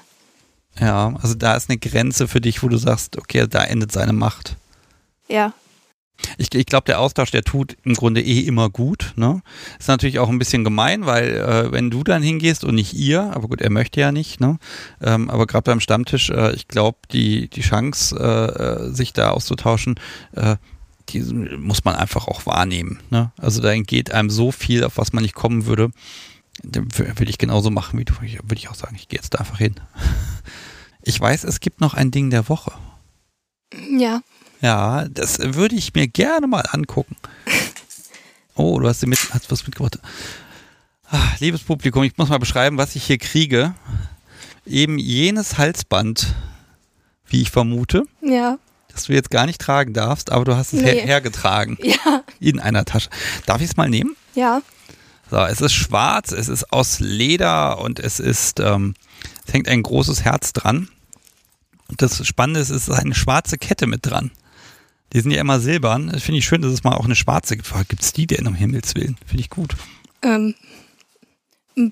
Ja, also da ist eine Grenze für dich, wo du sagst, okay, da endet seine Macht. Ja. Ich, ich glaube, der Austausch, der tut im Grunde eh immer gut. Ne? Ist natürlich auch ein bisschen gemein, weil äh, wenn du dann hingehst und nicht ihr, aber gut, er möchte ja nicht, ne? Ähm, aber gerade beim Stammtisch, äh, ich glaube, die, die Chance, äh, äh, sich da auszutauschen, äh, die muss man einfach auch wahrnehmen. Ne? Also da entgeht einem so viel, auf was man nicht kommen würde. Würde ich genauso machen wie du. Würde ich auch sagen, ich gehe jetzt da einfach hin. Ich weiß, es gibt noch ein Ding der Woche. Ja. Ja, das würde ich mir gerne mal angucken. Oh, du hast, mit, hast was mitgebracht. Ach, liebes Publikum, ich muss mal beschreiben, was ich hier kriege. Eben jenes Halsband, wie ich vermute. Ja. Das du jetzt gar nicht tragen darfst, aber du hast es nee. her hergetragen. Ja. In einer Tasche. Darf ich es mal nehmen? Ja. So, es ist schwarz, es ist aus Leder und es ist, ähm, es hängt ein großes Herz dran. Und das Spannende ist, es ist eine schwarze Kette mit dran. Die sind ja immer silbern. Das finde ich schön, dass es mal auch eine schwarze gibt. Gibt es die denn um Himmels Willen? Finde ich gut. Ähm,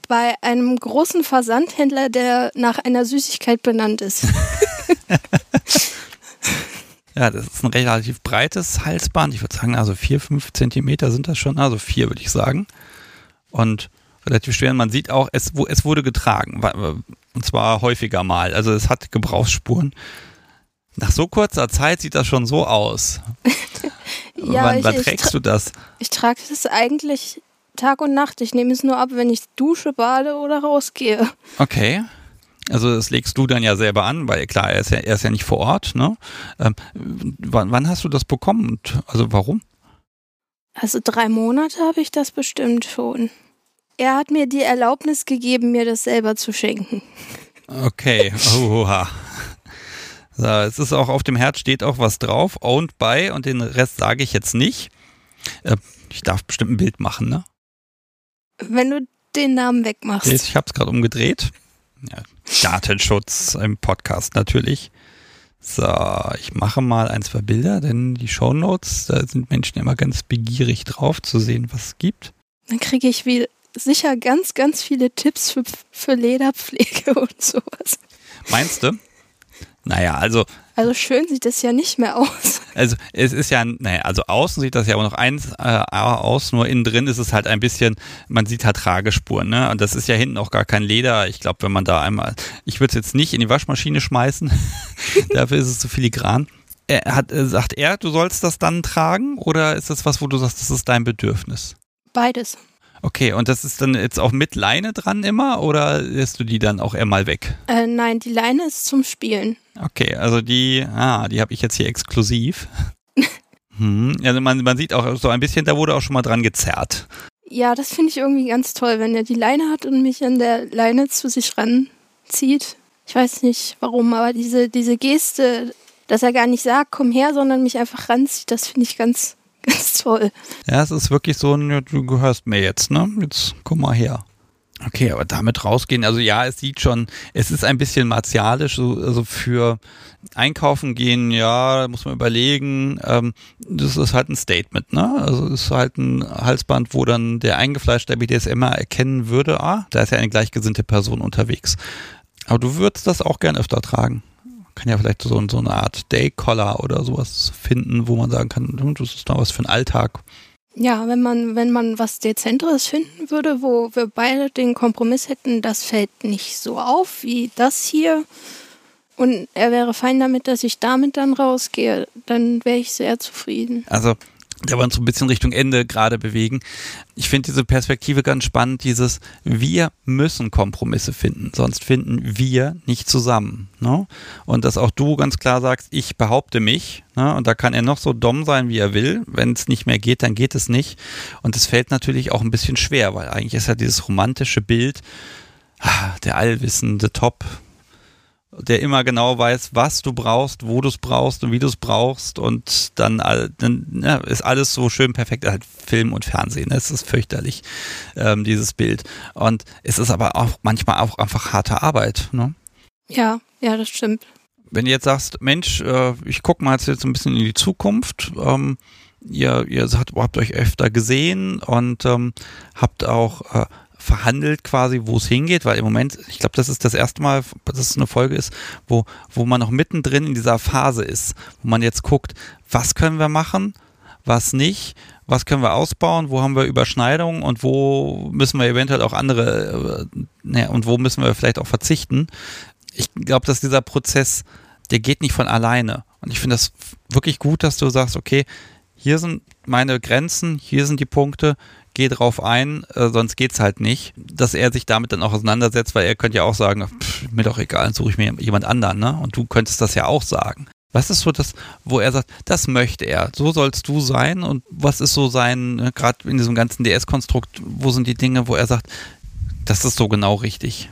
bei einem großen Versandhändler, der nach einer Süßigkeit benannt ist. ja, das ist ein relativ breites Halsband. Ich würde sagen, also vier, fünf Zentimeter sind das schon. Also vier, würde ich sagen. Und relativ schwer. Man sieht auch, es, es wurde getragen. Und zwar häufiger mal. Also es hat Gebrauchsspuren. Nach so kurzer Zeit sieht das schon so aus. ja, wann, ich, wann trägst du das? Ich trage das eigentlich Tag und Nacht. Ich nehme es nur ab, wenn ich dusche, bade oder rausgehe. Okay. Also das legst du dann ja selber an, weil klar, er ist ja, er ist ja nicht vor Ort. Ne? Ähm, wann, wann hast du das bekommen und also warum? Also drei Monate habe ich das bestimmt schon. Er hat mir die Erlaubnis gegeben, mir das selber zu schenken. Okay, oha. So, es ist auch auf dem Herz steht auch was drauf, owned by und den Rest sage ich jetzt nicht. Äh, ich darf bestimmt ein Bild machen, ne? Wenn du den Namen wegmachst. Ich habe es gerade umgedreht. Ja, Datenschutz im Podcast natürlich. So, ich mache mal ein, zwei Bilder, denn die Shownotes, da sind Menschen immer ganz begierig drauf zu sehen, was es gibt. Dann kriege ich wie sicher ganz, ganz viele Tipps für, für Lederpflege und sowas. Meinst du? Naja, also. Also schön sieht das ja nicht mehr aus. Also es ist ja, naja, also außen sieht das ja auch noch eins äh, aus, nur innen drin ist es halt ein bisschen, man sieht halt Tragespuren, ne? Und das ist ja hinten auch gar kein Leder. Ich glaube, wenn man da einmal, ich würde es jetzt nicht in die Waschmaschine schmeißen, dafür ist es zu filigran. Er hat, äh, sagt er, du sollst das dann tragen oder ist das was, wo du sagst, das ist dein Bedürfnis? Beides. Okay, und das ist dann jetzt auch mit Leine dran immer oder lässt du die dann auch eher mal weg? Äh, nein, die Leine ist zum Spielen. Okay, also die, ah, die habe ich jetzt hier exklusiv. hm, also man, man sieht auch so ein bisschen, da wurde auch schon mal dran gezerrt. Ja, das finde ich irgendwie ganz toll, wenn er die Leine hat und mich an der Leine zu sich ranzieht. Ich weiß nicht warum, aber diese, diese Geste, dass er gar nicht sagt, komm her, sondern mich einfach ranzieht, das finde ich ganz, Ganz toll. Ja, es ist wirklich so ein, du gehörst mir jetzt, ne? Jetzt komm mal her. Okay, aber damit rausgehen, also ja, es sieht schon, es ist ein bisschen martialisch, so, also für Einkaufen gehen, ja, muss man überlegen, ähm, das ist halt ein Statement, ne? Also es ist halt ein Halsband, wo dann der eingefleischte BDSMer erkennen würde, ah, da ist ja eine gleichgesinnte Person unterwegs. Aber du würdest das auch gern öfter tragen kann ja vielleicht so, so eine Art Day-Collar oder sowas finden, wo man sagen kann, das ist da was für einen Alltag. Ja, wenn man, wenn man was Dezenteres finden würde, wo wir beide den Kompromiss hätten, das fällt nicht so auf wie das hier. Und er wäre fein damit, dass ich damit dann rausgehe, dann wäre ich sehr zufrieden. Also der wir uns so ein bisschen Richtung Ende gerade bewegen. Ich finde diese Perspektive ganz spannend, dieses wir müssen Kompromisse finden, sonst finden wir nicht zusammen. Ne? Und dass auch du ganz klar sagst, ich behaupte mich, ne? und da kann er noch so dumm sein, wie er will. Wenn es nicht mehr geht, dann geht es nicht. Und es fällt natürlich auch ein bisschen schwer, weil eigentlich ist ja dieses romantische Bild, ah, der allwissende Top, der immer genau weiß, was du brauchst, wo du es brauchst und wie du es brauchst und dann, dann ja, ist alles so schön perfekt, halt Film und Fernsehen, es ist fürchterlich, ähm, dieses Bild. Und es ist aber auch manchmal auch einfach harte Arbeit, ne? Ja, ja, das stimmt. wenn du jetzt sagst, Mensch, äh, ich gucke mal jetzt ein bisschen in die Zukunft, ähm, ihr, ihr habt, habt euch öfter gesehen und ähm, habt auch äh, verhandelt quasi, wo es hingeht, weil im Moment, ich glaube, das ist das erste Mal, dass es eine Folge ist, wo, wo man noch mittendrin in dieser Phase ist, wo man jetzt guckt, was können wir machen, was nicht, was können wir ausbauen, wo haben wir Überschneidungen und wo müssen wir eventuell auch andere, äh, ne, und wo müssen wir vielleicht auch verzichten. Ich glaube, dass dieser Prozess, der geht nicht von alleine. Und ich finde das wirklich gut, dass du sagst, okay, hier sind meine Grenzen, hier sind die Punkte, geh drauf ein, äh, sonst geht's halt nicht. Dass er sich damit dann auch auseinandersetzt, weil er könnte ja auch sagen, pff, mir doch egal, suche ich mir jemand anderen, ne? Und du könntest das ja auch sagen. Was ist so das, wo er sagt, das möchte er, so sollst du sein und was ist so sein, ne, gerade in diesem ganzen DS-Konstrukt, wo sind die Dinge, wo er sagt, das ist so genau richtig.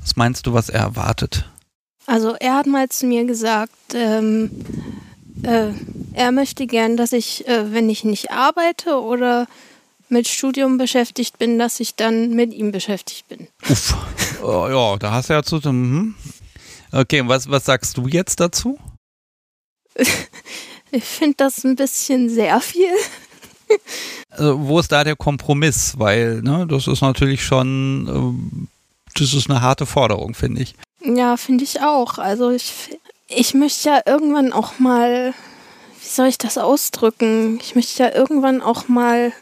Was meinst du, was er erwartet? Also er hat mal zu mir gesagt, ähm, äh, er möchte gern, dass ich, äh, wenn ich nicht arbeite oder mit Studium beschäftigt bin, dass ich dann mit ihm beschäftigt bin. Uff. Oh, ja, da hast du ja zu. Hm. Okay, was, was sagst du jetzt dazu? ich finde das ein bisschen sehr viel. also, wo ist da der Kompromiss? Weil, ne, das ist natürlich schon, ähm, das ist eine harte Forderung, finde ich. Ja, finde ich auch. Also ich, ich möchte ja irgendwann auch mal, wie soll ich das ausdrücken? Ich möchte ja irgendwann auch mal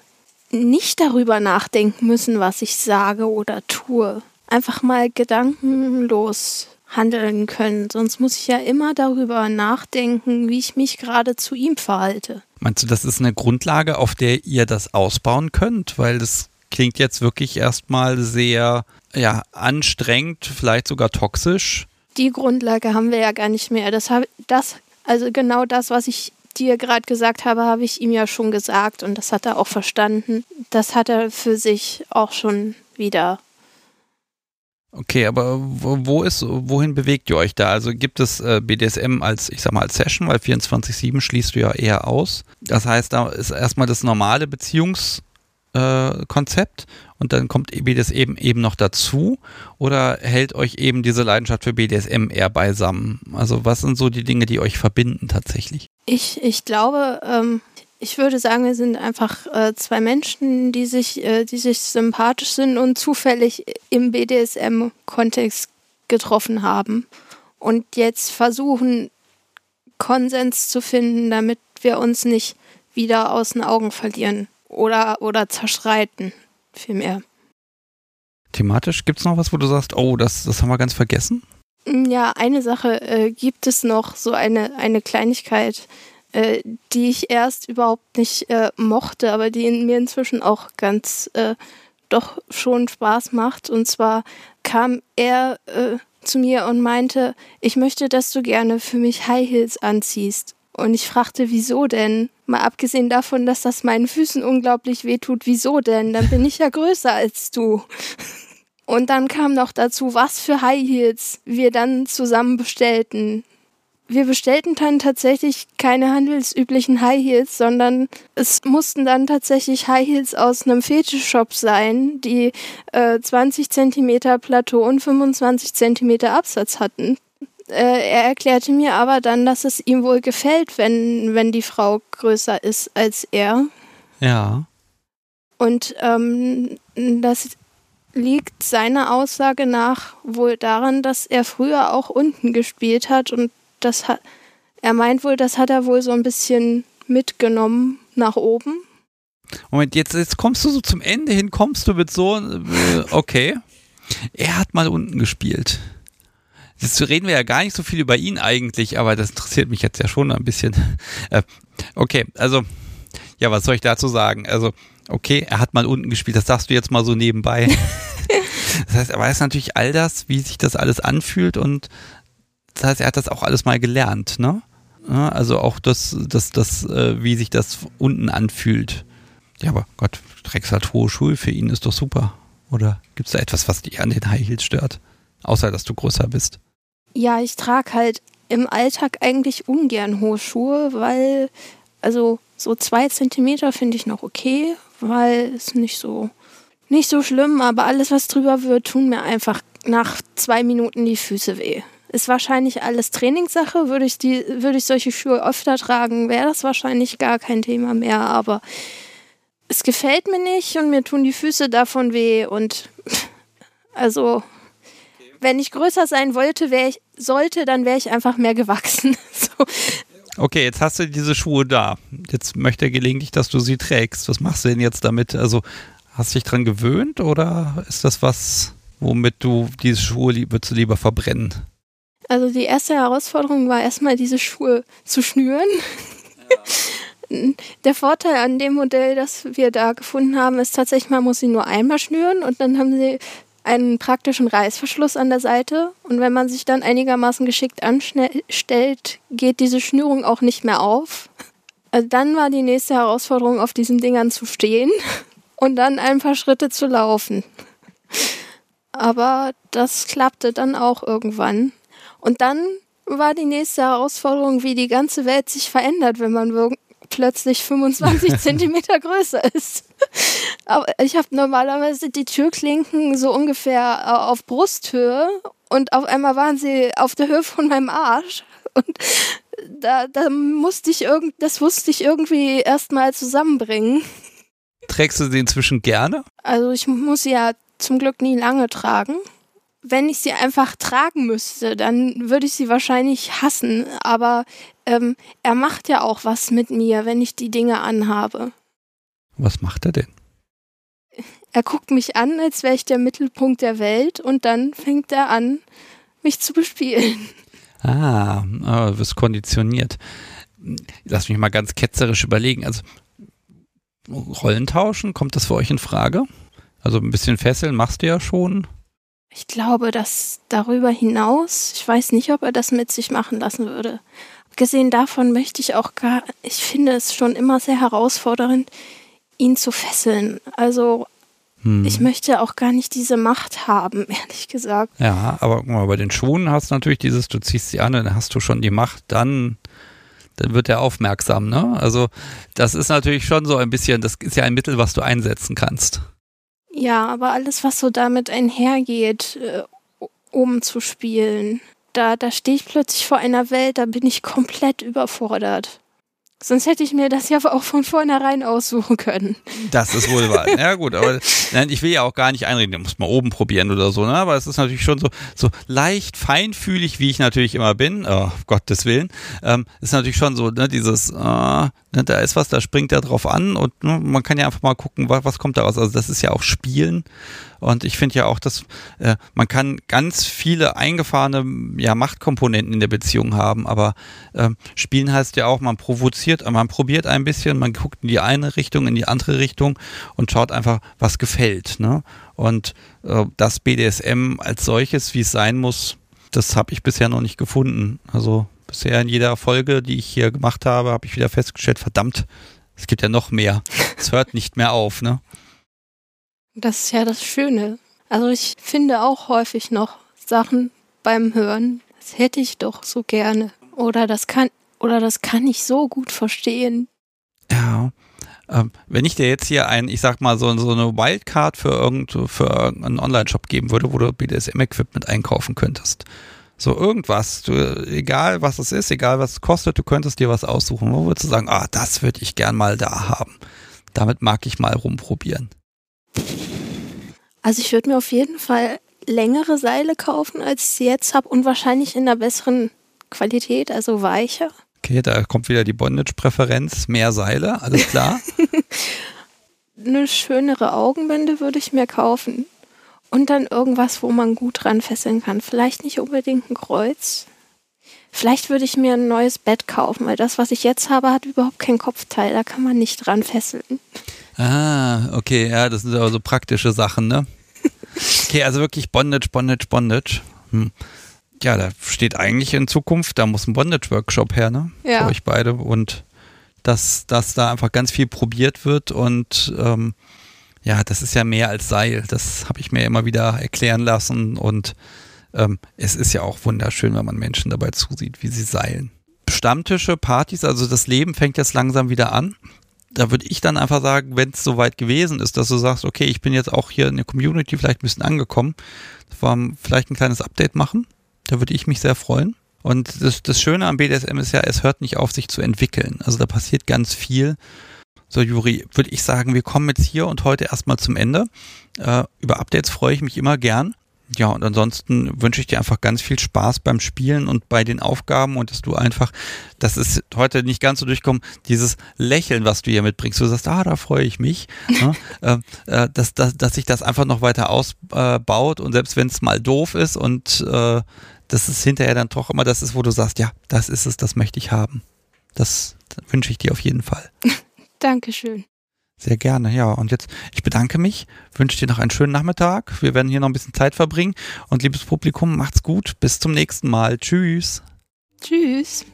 nicht darüber nachdenken müssen, was ich sage oder tue. Einfach mal gedankenlos handeln können. Sonst muss ich ja immer darüber nachdenken, wie ich mich gerade zu ihm verhalte. Meinst du, das ist eine Grundlage, auf der ihr das ausbauen könnt? Weil das klingt jetzt wirklich erstmal sehr ja, anstrengend, vielleicht sogar toxisch. Die Grundlage haben wir ja gar nicht mehr. Das, das also genau das, was ich dir gerade gesagt habe, habe ich ihm ja schon gesagt und das hat er auch verstanden. Das hat er für sich auch schon wieder. Okay, aber wo ist, wohin bewegt ihr euch da? Also gibt es äh, BDSM als, ich sag mal, als Session, weil 24-7 schließt du ja eher aus. Das heißt, da ist erstmal das normale Beziehungskonzept äh, und dann kommt BDSM eben noch dazu oder hält euch eben diese Leidenschaft für BDSM eher beisammen? Also was sind so die Dinge, die euch verbinden tatsächlich? Ich, ich glaube, ähm, ich würde sagen, wir sind einfach äh, zwei Menschen, die sich, äh, die sich sympathisch sind und zufällig im BDSM-Kontext getroffen haben und jetzt versuchen, Konsens zu finden, damit wir uns nicht wieder aus den Augen verlieren oder, oder zerschreiten, vielmehr. Thematisch gibt es noch was, wo du sagst, oh, das, das haben wir ganz vergessen? Ja, eine Sache äh, gibt es noch, so eine, eine Kleinigkeit, äh, die ich erst überhaupt nicht äh, mochte, aber die in mir inzwischen auch ganz äh, doch schon Spaß macht. Und zwar kam er äh, zu mir und meinte, ich möchte, dass du gerne für mich High Heels anziehst. Und ich fragte, wieso denn? Mal abgesehen davon, dass das meinen Füßen unglaublich wehtut, wieso denn? Dann bin ich ja größer als du. Und dann kam noch dazu, was für High Heels wir dann zusammen bestellten. Wir bestellten dann tatsächlich keine handelsüblichen High Heels, sondern es mussten dann tatsächlich High Heels aus einem Fetischshop sein, die äh, 20 Zentimeter Plateau und 25 Zentimeter Absatz hatten. Äh, er erklärte mir aber dann, dass es ihm wohl gefällt, wenn, wenn die Frau größer ist als er. Ja. Und ähm, das liegt seiner Aussage nach wohl daran, dass er früher auch unten gespielt hat und das hat, er meint wohl, das hat er wohl so ein bisschen mitgenommen nach oben. Moment, jetzt, jetzt kommst du so zum Ende hin, kommst du mit so, äh, okay. Er hat mal unten gespielt. Jetzt reden wir ja gar nicht so viel über ihn eigentlich, aber das interessiert mich jetzt ja schon ein bisschen. Äh, okay, also, ja, was soll ich dazu sagen? Also, okay, er hat mal unten gespielt, das sagst du jetzt mal so nebenbei. das heißt, er weiß natürlich all das, wie sich das alles anfühlt und das heißt, er hat das auch alles mal gelernt, ne? Also auch das, das, das, äh, wie sich das unten anfühlt. Ja, aber Gott, trägst halt hohe Schuhe, für ihn ist doch super. Oder gibt es da etwas, was dich an den High Heels stört? Außer, dass du größer bist. Ja, ich trage halt im Alltag eigentlich ungern hohe Schuhe, weil, also so zwei Zentimeter finde ich noch okay, weil es nicht so, nicht so schlimm, aber alles, was drüber wird, tun mir einfach nach zwei Minuten die Füße weh. ist wahrscheinlich alles Trainingssache. Würde ich, die, würde ich solche Schuhe öfter tragen, wäre das wahrscheinlich gar kein Thema mehr. Aber es gefällt mir nicht und mir tun die Füße davon weh. Und also, wenn ich größer sein wollte, wäre ich, sollte, dann wäre ich einfach mehr gewachsen. so. Okay, jetzt hast du diese Schuhe da. Jetzt möchte er gelegentlich, dass du sie trägst. Was machst du denn jetzt damit? Also, hast du dich dran gewöhnt oder ist das was, womit du diese Schuhe würdest du lieber verbrennen? Also die erste Herausforderung war erstmal diese Schuhe zu schnüren. Ja. Der Vorteil an dem Modell, das wir da gefunden haben, ist tatsächlich, man muss sie nur einmal schnüren und dann haben sie einen praktischen Reißverschluss an der Seite. Und wenn man sich dann einigermaßen geschickt anstellt, geht diese Schnürung auch nicht mehr auf. Also dann war die nächste Herausforderung, auf diesen Dingern zu stehen und dann ein paar Schritte zu laufen. Aber das klappte dann auch irgendwann. Und dann war die nächste Herausforderung, wie die ganze Welt sich verändert, wenn man plötzlich 25 Zentimeter größer ist. Aber ich habe normalerweise die Türklinken so ungefähr äh, auf Brusthöhe und auf einmal waren sie auf der Höhe von meinem Arsch. Und da, da musste ich irgend, das wusste ich irgendwie erstmal zusammenbringen. Trägst du sie inzwischen gerne? Also ich muss sie ja zum Glück nie lange tragen. Wenn ich sie einfach tragen müsste, dann würde ich sie wahrscheinlich hassen. Aber ähm, er macht ja auch was mit mir, wenn ich die Dinge anhabe. Was macht er denn? Er guckt mich an, als wäre ich der Mittelpunkt der Welt und dann fängt er an, mich zu bespielen. Ah, du wirst konditioniert. Lass mich mal ganz ketzerisch überlegen. Also Rollen tauschen, kommt das für euch in Frage? Also ein bisschen fesseln machst du ja schon. Ich glaube, dass darüber hinaus, ich weiß nicht, ob er das mit sich machen lassen würde. Abgesehen davon möchte ich auch gar, ich finde es schon immer sehr herausfordernd, ihn zu fesseln. Also hm. ich möchte auch gar nicht diese Macht haben, ehrlich gesagt. Ja, aber guck mal, bei den Schuhen hast du natürlich dieses, du ziehst sie an, dann hast du schon die Macht, dann dann wird er aufmerksam, ne? Also das ist natürlich schon so ein bisschen, das ist ja ein Mittel, was du einsetzen kannst. Ja, aber alles, was so damit einhergeht, äh, um zu spielen, da, da stehe ich plötzlich vor einer Welt, da bin ich komplett überfordert. Sonst hätte ich mir das ja auch von vornherein aussuchen können. Das ist wohl wahr. Ja gut, aber nein, ich will ja auch gar nicht einreden, den muss man oben probieren oder so, ne? Aber es ist natürlich schon so, so leicht feinfühlig, wie ich natürlich immer bin, oh, Gottes Willen, ähm, ist natürlich schon so, ne, dieses, äh, ne, da ist was, da springt er drauf an und ne, man kann ja einfach mal gucken, was, was kommt daraus. Also das ist ja auch Spielen und ich finde ja auch, dass äh, man kann ganz viele eingefahrene ja, Machtkomponenten in der Beziehung haben, aber äh, Spielen heißt ja auch, man provoziert, man probiert ein bisschen, man guckt in die eine Richtung, in die andere Richtung und schaut einfach, was gefällt. Ne? Und äh, das BDSM als solches, wie es sein muss, das habe ich bisher noch nicht gefunden. Also bisher in jeder Folge, die ich hier gemacht habe, habe ich wieder festgestellt, verdammt, es gibt ja noch mehr. Es hört nicht mehr auf, ne? Das ist ja das Schöne. Also ich finde auch häufig noch Sachen beim Hören, das hätte ich doch so gerne. Oder das kann, oder das kann ich so gut verstehen. Ja. Ähm, wenn ich dir jetzt hier ein, ich sag mal, so, so eine Wildcard für, irgend, für irgendeinen Online-Shop geben würde, wo du BDSM-Equipment einkaufen könntest. So irgendwas, du, egal was es ist, egal was es kostet, du könntest dir was aussuchen. Wo würdest du sagen, ah, das würde ich gern mal da haben. Damit mag ich mal rumprobieren. Also ich würde mir auf jeden Fall längere Seile kaufen, als ich sie jetzt habe und wahrscheinlich in einer besseren Qualität, also weicher. Okay, da kommt wieder die Bondage-Präferenz, mehr Seile, alles klar. Eine schönere Augenbinde würde ich mir kaufen. Und dann irgendwas, wo man gut dran fesseln kann. Vielleicht nicht unbedingt ein Kreuz. Vielleicht würde ich mir ein neues Bett kaufen, weil das, was ich jetzt habe, hat überhaupt kein Kopfteil. Da kann man nicht dran fesseln. Ah, okay, ja, das sind aber so praktische Sachen, ne? Okay, also wirklich Bondage, Bondage, Bondage. Hm. Ja, da steht eigentlich in Zukunft, da muss ein Bondage-Workshop her, ne? Ja. Für euch beide. Und dass, dass da einfach ganz viel probiert wird und ähm, ja, das ist ja mehr als Seil. Das habe ich mir immer wieder erklären lassen und ähm, es ist ja auch wunderschön, wenn man Menschen dabei zusieht, wie sie seilen. Stammtische, Partys, also das Leben fängt jetzt langsam wieder an da würde ich dann einfach sagen, wenn es soweit gewesen ist, dass du sagst, okay, ich bin jetzt auch hier in der Community vielleicht ein bisschen angekommen, vielleicht ein kleines Update machen. Da würde ich mich sehr freuen. Und das, das Schöne am BDSM ist ja, es hört nicht auf, sich zu entwickeln. Also da passiert ganz viel. So, Juri, würde ich sagen, wir kommen jetzt hier und heute erstmal zum Ende. Äh, über Updates freue ich mich immer gern. Ja, und ansonsten wünsche ich dir einfach ganz viel Spaß beim Spielen und bei den Aufgaben und dass du einfach, das ist heute nicht ganz so durchkommen, dieses Lächeln, was du hier mitbringst. Du sagst, ah, da freue ich mich, ne? äh, äh, dass, dass, dass sich das einfach noch weiter ausbaut und selbst wenn es mal doof ist und äh, das ist hinterher dann doch immer das ist, wo du sagst, ja, das ist es, das möchte ich haben. Das wünsche ich dir auf jeden Fall. Dankeschön. Sehr gerne, ja. Und jetzt, ich bedanke mich, wünsche dir noch einen schönen Nachmittag. Wir werden hier noch ein bisschen Zeit verbringen. Und liebes Publikum, macht's gut. Bis zum nächsten Mal. Tschüss. Tschüss.